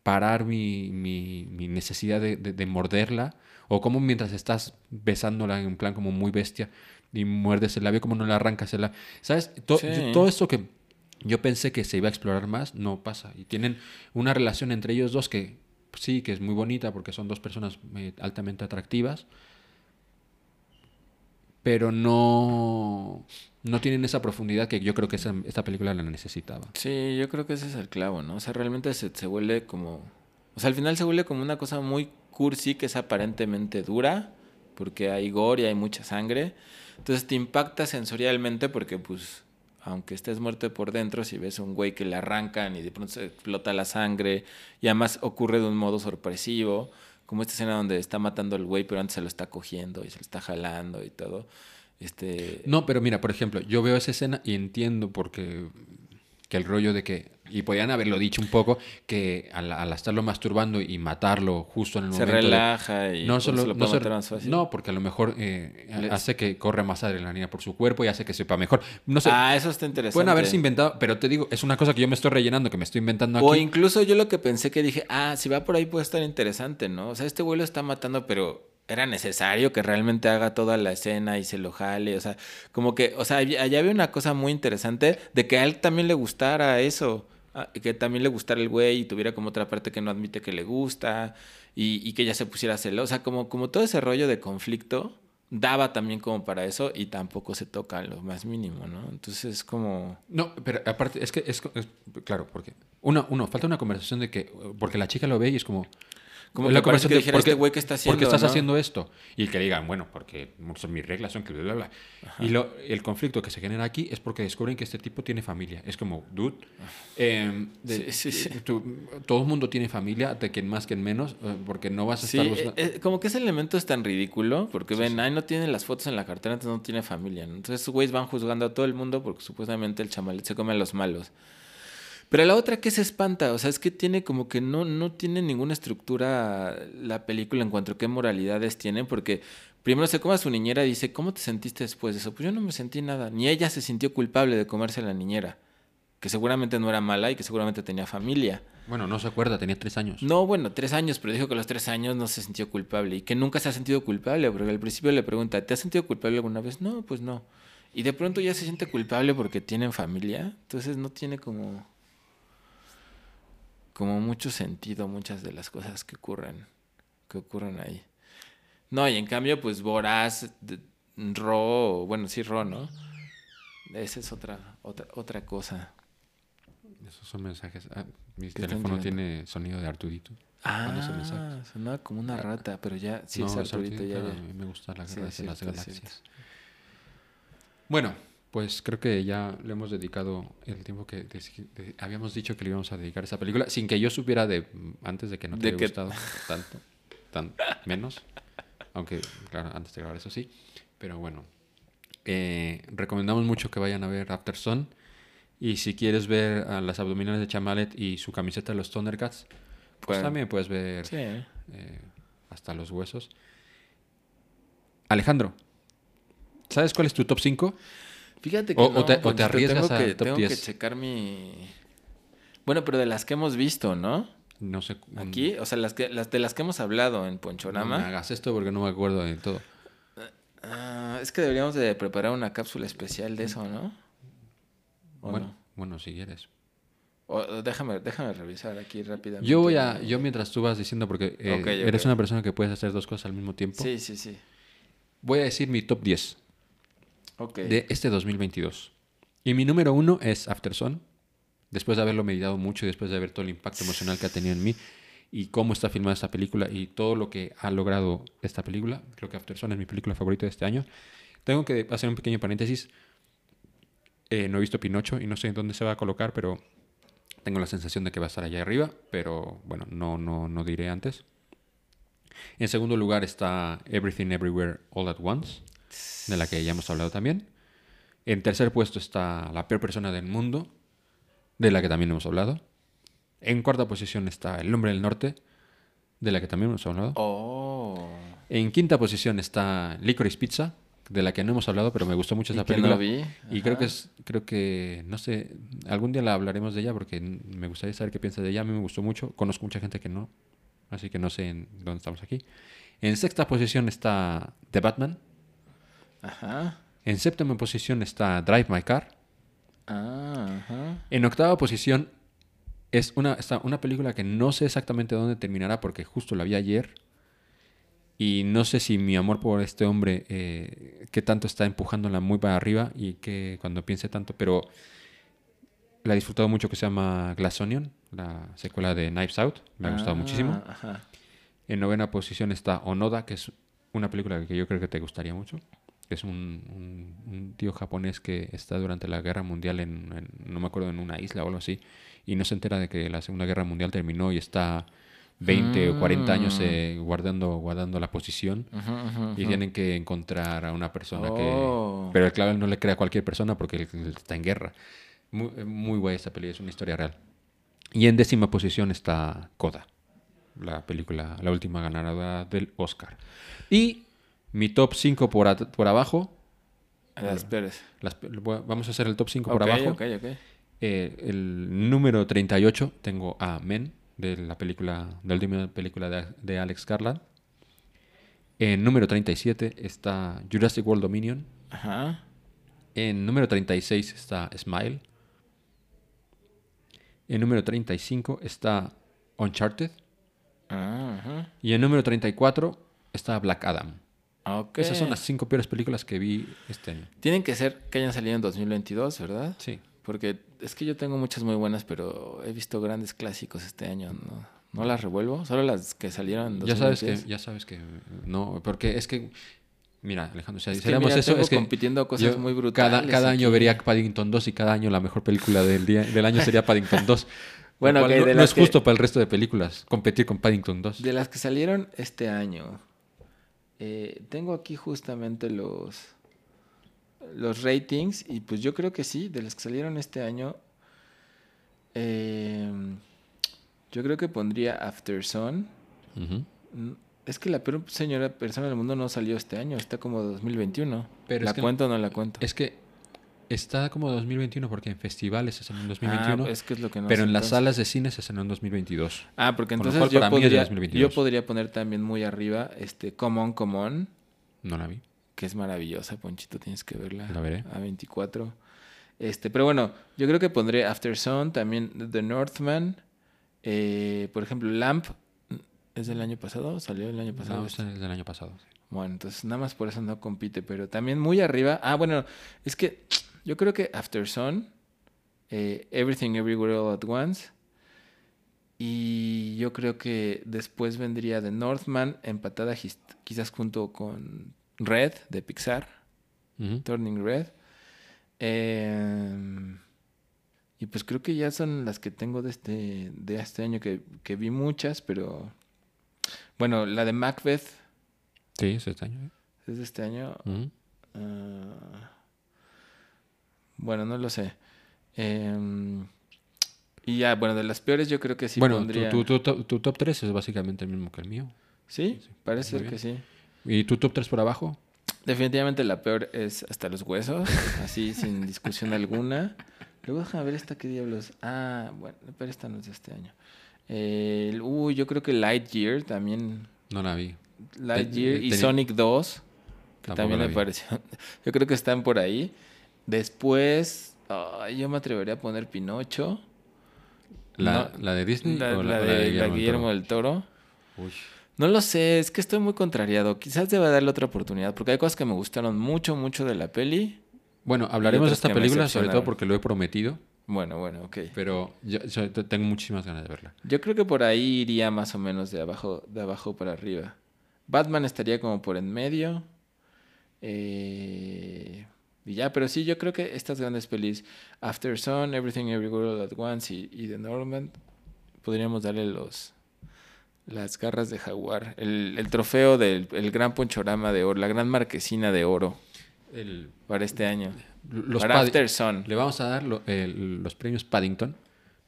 parar mi, mi- mi necesidad de, de- de morderla, o como mientras estás besándola en plan como muy bestia y muerdes el labio, como no le arrancas el labio. ¿Sabes? To- Sí. yo- todo esto que yo pensé que se iba a explorar más, no pasa. Y tienen una relación entre ellos dos que sí, que es muy bonita porque son dos personas eh, altamente atractivas, pero no, no tienen esa profundidad que yo creo que esa- esta película la necesitaba. Sí, yo creo que ese es el clavo, ¿no? O sea, realmente se, se vuelve como... O sea, al final se vuelve como una cosa muy cursi que es aparentemente dura, porque hay gore y hay mucha sangre. Entonces te impacta sensorialmente porque, pues, aunque estés muerto por dentro, si ves a un güey que le arrancan y de pronto se explota la sangre, y además ocurre de un modo sorpresivo, como esta escena donde está matando al güey, pero antes se lo está cogiendo y se lo está jalando y todo. Este... No, pero mira, por ejemplo, yo veo esa escena y entiendo porque que el rollo de que, y podían haberlo dicho un poco, que al, al estarlo masturbando y matarlo justo en el Se momento... de- relaja y no por eso solo, lo no, puede solo- matar más fácil. no, porque a lo mejor eh, Le- hace que corra más adrenalina por su cuerpo y hace que sepa mejor. No sé, ah, eso está interesante. pueden haberse inventado, pero te digo, es una cosa que yo me estoy rellenando, que me estoy inventando aquí. O incluso yo lo que pensé que dije, ah, si va por ahí puede estar interesante, ¿no? O sea, este güey lo está matando, pero era necesario que realmente haga toda la escena y se lo jale, o sea, como que, o sea, allá había una cosa muy interesante de que a él también le gustara eso, que también le gustara el güey y tuviera como otra parte que no admite que le gusta y, que ya se pusiera celosa, como, como todo ese rollo de conflicto daba también como para eso y tampoco se toca lo más mínimo, ¿no? Entonces es como... No, pero aparte, es que es, es- claro, porque uno, uno, falta una conversación de que, porque la chica lo ve y es como... Como la que conversación que dijera, ¿por qué- "Este güey, ¿qué está ¿Por qué haciendo, estás no?" haciendo esto? Y que digan, bueno, porque son mis reglas, son que bla, bla, bla. Y lo, el conflicto que se genera aquí es porque descubren que este tipo tiene familia. Es como, dude, eh, de- Sí, sí, sí. todo el mundo tiene familia, de quien más, quien menos, eh, porque no vas a estar... eh, buscando- eh, como que ese elemento es tan ridículo, porque ven, ay, no tiene las fotos en la cartera, entonces no tiene familia. ¿no? Entonces, güeyes van juzgando a todo el mundo porque supuestamente el chamalet se come a los malos. Pero la otra que se espanta, o sea, es que tiene como que no, no tiene ninguna estructura la película en cuanto a qué moralidades tiene, porque primero se come a su niñera y dice, ¿cómo te sentiste después de eso? Pues yo no me sentí nada, ni ella se sintió culpable de comerse a la niñera, que seguramente no era mala y que seguramente tenía familia. Bueno, no se acuerda, tenía tres años. No, bueno, tres años, pero dijo que a los tres años no se sintió culpable y que nunca se ha sentido culpable, porque al principio le pregunta, ¿te has sentido culpable alguna vez? No, pues no. Y de pronto ya se siente culpable porque tienen familia, entonces no tiene como como mucho sentido muchas de las cosas que ocurren que ocurren ahí. No, y en cambio pues Voraz, de- Ro, bueno, sí Ro, ¿no? Esa es otra otra otra cosa. Esos son mensajes. Ah, mi teléfono tiene sonido de Arturito. Ah, sonaba como una rata, pero ya sí No, es Arturito, ya, Arturito, ya. a mí me gusta la guerra de las cierto, galaxias. Bueno, pues creo que ya le hemos dedicado el tiempo que de- habíamos dicho que le íbamos a dedicar a esa película, sin que yo supiera de antes de que no te haya que- gustado tanto, tan menos, aunque claro, antes de grabar eso sí, pero bueno, eh, recomendamos mucho que vayan a ver After Sun y si quieres ver a las abdominales de Chamalet y su camiseta de los Thundercats, pues también puedes ver Sí, eh, hasta los huesos. Alejandro, ¿sabes cuál es tu top 5? Fíjate que O- o no, te- o te arriesgas tengo a que, top tengo 10. que checar mi... Bueno, pero de las que hemos visto, ¿no? No sé. Aquí, o sea, las, que, las de las que hemos hablado en No Ponchorama. me hagas esto porque no me acuerdo de todo. Ah, es que deberíamos de preparar una cápsula especial de eso, ¿no? ¿O Bueno, no? bueno, si quieres. O- déjame, déjame revisar aquí rápidamente. Yo voy a, yo mientras tú vas diciendo, porque eh, eres una persona que puedes hacer dos cosas al mismo tiempo, Sí, sí, sí. voy a decir mi top 10 Ok. de este 2022. Y mi número uno es After Sun. Después de haberlo meditado mucho después de ver todo el impacto emocional que ha tenido en mí y cómo está filmada esta película y todo lo que ha logrado esta película, creo que After Sun es mi película favorita de este año. Tengo que hacer un pequeño paréntesis. Eh, no he visto Pinocho y no sé dónde se va a colocar, pero tengo la sensación de que va a estar allá arriba, pero bueno, no, no, no diré antes. En segundo lugar está Everything Everywhere All at Once. De la que ya hemos hablado también. En tercer puesto está La peor persona del mundo, de la que también hemos hablado. En cuarta posición está El hombre del norte, de la que también hemos hablado. Oh. En quinta posición está Licorice Pizza, de la que no hemos hablado, pero me gustó mucho esa película. no vi. Y creo que es, creo que, no sé, algún día la hablaremos de ella porque me gustaría saber qué piensa de ella. A mí me gustó mucho. Conozco mucha gente que no, así que no sé en dónde estamos aquí. En sexta posición está The Batman. Ajá. En séptima posición está Drive My Car. Ah, ajá. En octava posición es una, está una película que no sé exactamente dónde terminará porque justo la vi ayer. Y no sé si mi amor por este hombre, eh, qué tanto está empujándola muy para arriba y que cuando piense tanto, pero la he disfrutado mucho que se llama Glass Onion, la secuela de Knives Out. Me ha gustado Ah, muchísimo. Ajá. En novena posición está Onoda, que es una película que yo creo que te gustaría mucho. Que es un, un- un tío japonés que está durante la guerra mundial en, en- no me acuerdo, en una isla o algo así. Y no se entera de que la Segunda Guerra Mundial terminó y está 20 o 40 años eh, guardando, guardando la posición. Ujú, ujú, Y ujú. tienen que encontrar a una persona Oh. que... Pero claro, él no le crea a cualquier persona porque él él está en guerra. Muy, muy buena esta película, es una historia real. Y en décima posición está Coda, la película, la última ganadora del Oscar. Y mi top 5 por, por abajo, Las peores. las pe- voy a- vamos a hacer el top 5 por abajo. ok, ok. Eh, el número 38 tengo a Men, de la película, de la última película de, de Alex Garland. En número 37 está Jurassic World Dominion. Ajá. En número 36 está Smile. En número 35 está Uncharted. Ah, ajá. Y en número 34 está Black Adam. Ok. Esas son las cinco peores películas que vi este año. Tienen que ser que hayan salido en 2022, ¿verdad? Sí. Porque es que yo tengo muchas muy buenas, pero he visto grandes clásicos este año. No, no las revuelvo, solo las que salieron en Ya sabes que, 2023. ya sabes que no, porque es que, mira, Alejandro, si Es que hiciéramos eso, es que compitiendo cosas yo muy brutales cada año vería Paddington 2 y cada año la mejor película del día del año sería Paddington 2. Bueno, cual no, de no las es que- justo para el resto de películas competir con Paddington 2. De las que salieron este año, eh, tengo aquí justamente los, los ratings y pues yo creo que sí, de las que salieron este año, eh, yo creo que pondría After Sun. Mm, Es que la peor señora persona del mundo no salió este año, está como 2021. Pero ¿La es que- cuento o no la cuento? Es que está como 2021 porque en festivales se estrenó en 2021, Ah, es que es lo que no pero en las salas de cine se estrenó en 2022. Ah, porque entonces cual, yo, para mí es de podría, 2022. yo podría poner también muy arriba este Come On, No la vi. que es maravillosa, Ponchito, tienes que verla. La veré. A 24. Este, pero bueno, yo creo que pondré After Sun, también The Northman. eh, por ejemplo, Lamp. ¿Es del año pasado? ¿Salió el año pasado? No, este? es del año pasado. Bueno, entonces nada más por eso no compite, pero también muy arriba. Ah, bueno, es que yo creo que After Sun, eh, Everything Everywhere All at Once, y yo creo que después vendría The Northman, empatada quizás junto con Red de Pixar. Turning Red. Em, y pues creo que ya son las que tengo de este, de este año, que, que vi muchas, pero bueno, la de Macbeth Sí, es este año. ¿eh? es de este año. Bueno, no lo sé. Em, y ya, bueno, de las peores yo creo que sí bueno, pondría... tu, tu- tu- tu top 3 es básicamente el mismo que el mío. ¿Sí? Parece que sí. ¿Y tu top 3 por abajo? Definitivamente la peor es hasta los huesos, así sin discusión alguna. Luego déjame ver esta qué diablos. Ah, bueno, pero esta no es de este año. Eh, uy, yo creo que Lightyear también. No la vi. Lightyear y tenía- Sonic 2, que Tampoco también me pareció. Yo creo que están por ahí. Después, yo me atrevería a poner Pinocho. ¿La, No, la de Disney La, o la la, de, Guillermo del Toro. Uy. No lo sé, es que estoy muy contrariado. Quizás deba darle otra oportunidad, porque hay cosas que me gustaron mucho, mucho de la peli. Bueno, hablaremos de esta película sobre todo porque lo he prometido, Bueno, bueno, ok. pero yo, yo te- tengo muchísimas ganas de verla. Yo creo que por ahí iría más o menos de abajo, de abajo para arriba. Batman estaría como por en medio. Eh, y ya, pero sí, yo creo que estas grandes pelis, After Sun, Everything Everywhere All at Once y, y The Norman, podríamos darle los las garras de jaguar, el, el trofeo del el gran ponchorama de oro, la gran marquesina de oro. El- para este año. los para After Sun. Le vamos a dar lo- el- los premios Paddington.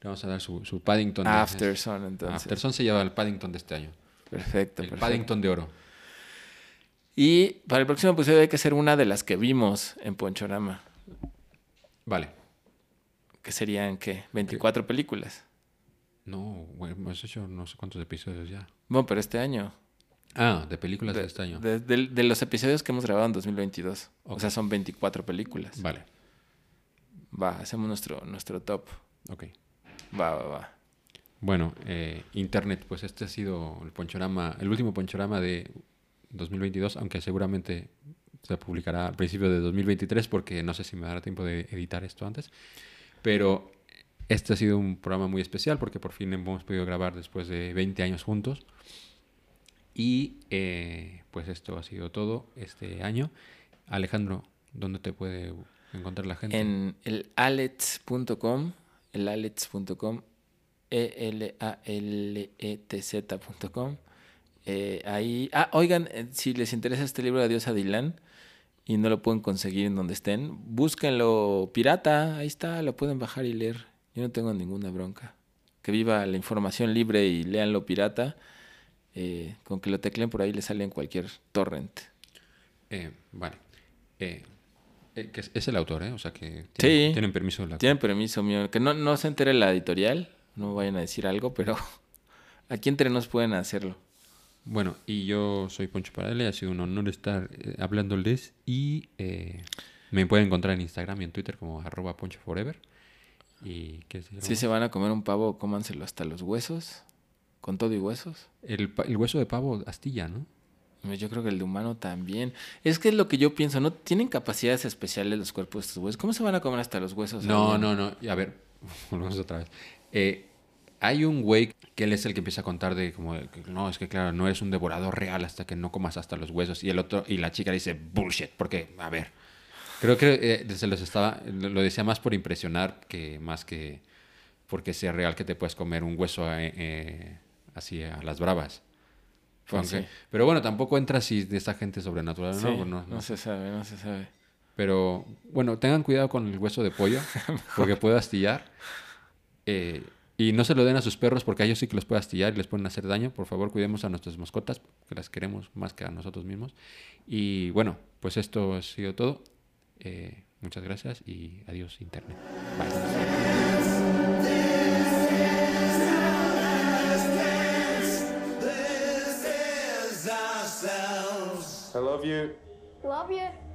Le vamos a dar su, su Paddington. de- After Sun, entonces. After Sun se lleva el Paddington de este año. Perfecto, El perfecto. Paddington de oro. Y para el próximo episodio hay que hacer una de las que vimos en Ponchorama. Vale. Que serían, ¿qué? 24 películas. No, bueno, hemos hecho no sé cuántos episodios ya. Bueno, pero este año. Ah, de películas de, De, este año. de- de- de los episodios que hemos grabado en 2022. O Ok. sea, son 24 películas. Vale, Va, hacemos nuestro, nuestro top. ok. Va, va, va. Bueno, eh, Internet, pues este ha sido el ponchorama, el último ponchorama de 2022, aunque seguramente se publicará al principio de 2023 porque no sé si me dará tiempo de editar esto antes. Pero este ha sido un programa muy especial porque por fin hemos podido grabar después de 20 años juntos. Y eh, pues esto ha sido todo este año. Alejandro, ¿dónde te puede encontrar la gente? En el alets.com, el alets.com, e E-L-A-L-E-T-Z.com. Eh, ahí, ah, oigan, eh, si les interesa este libro de Adiós a Dylan y no lo pueden conseguir en donde estén, búsquenlo pirata, ahí está, lo pueden bajar y leer. Yo no tengo ninguna bronca. Que viva la información libre y léanlo pirata. Eh, con que lo tecleen por ahí le sale en cualquier torrent. Vale. Eh, que es, es el autor, ¿eh? O sea que Sí. tienen, permiso autor. Tienen permiso mío. Que no, no se entere la editorial, no vayan a decir algo, pero aquí entre nos pueden hacerlo. Bueno, y yo soy Poncho Paradela, ha sido un honor estar eh, hablándoles y eh, me pueden encontrar en Instagram y en Twitter como arroba poncho forever. Y ¿qué Si se van a comer un pavo, cómanselo hasta los huesos, con todo y huesos. el, pa- el hueso de pavo astilla, ¿no? Yo creo que el de humano también. Es que es lo que yo pienso, ¿no? Tienen capacidades especiales los cuerpos de estos huesos. ¿Cómo se van a comer hasta los huesos? No, no, no. A ver, volvemos otra vez. Eh, hay un güey que él es el que empieza a contar de como, no, es que claro, no eres un devorador real hasta que no comas hasta los huesos. Y el otro, y la chica dice, bullshit, porque, a ver, creo que eh, se los estaba, lo lo decía más por impresionar que más que porque sea real que te puedes comer un hueso eh, eh, así a las bravas. Pues Aunque- sí. Pero bueno, tampoco entra si de esta gente sobrenatural, Sí, ¿no? no, No, no se sabe, no se sabe. pero bueno, tengan cuidado con el hueso de pollo, porque puede astillar. Eh, y no se lo den a sus perros, porque a ellos sí que los puede astillar y les pueden hacer daño. Por favor, cuidemos a nuestras mascotas, que las queremos más que a nosotros mismos. Y bueno, pues esto ha sido todo. Eh, muchas gracias y adiós, Internet. Bye. I love you. Love you.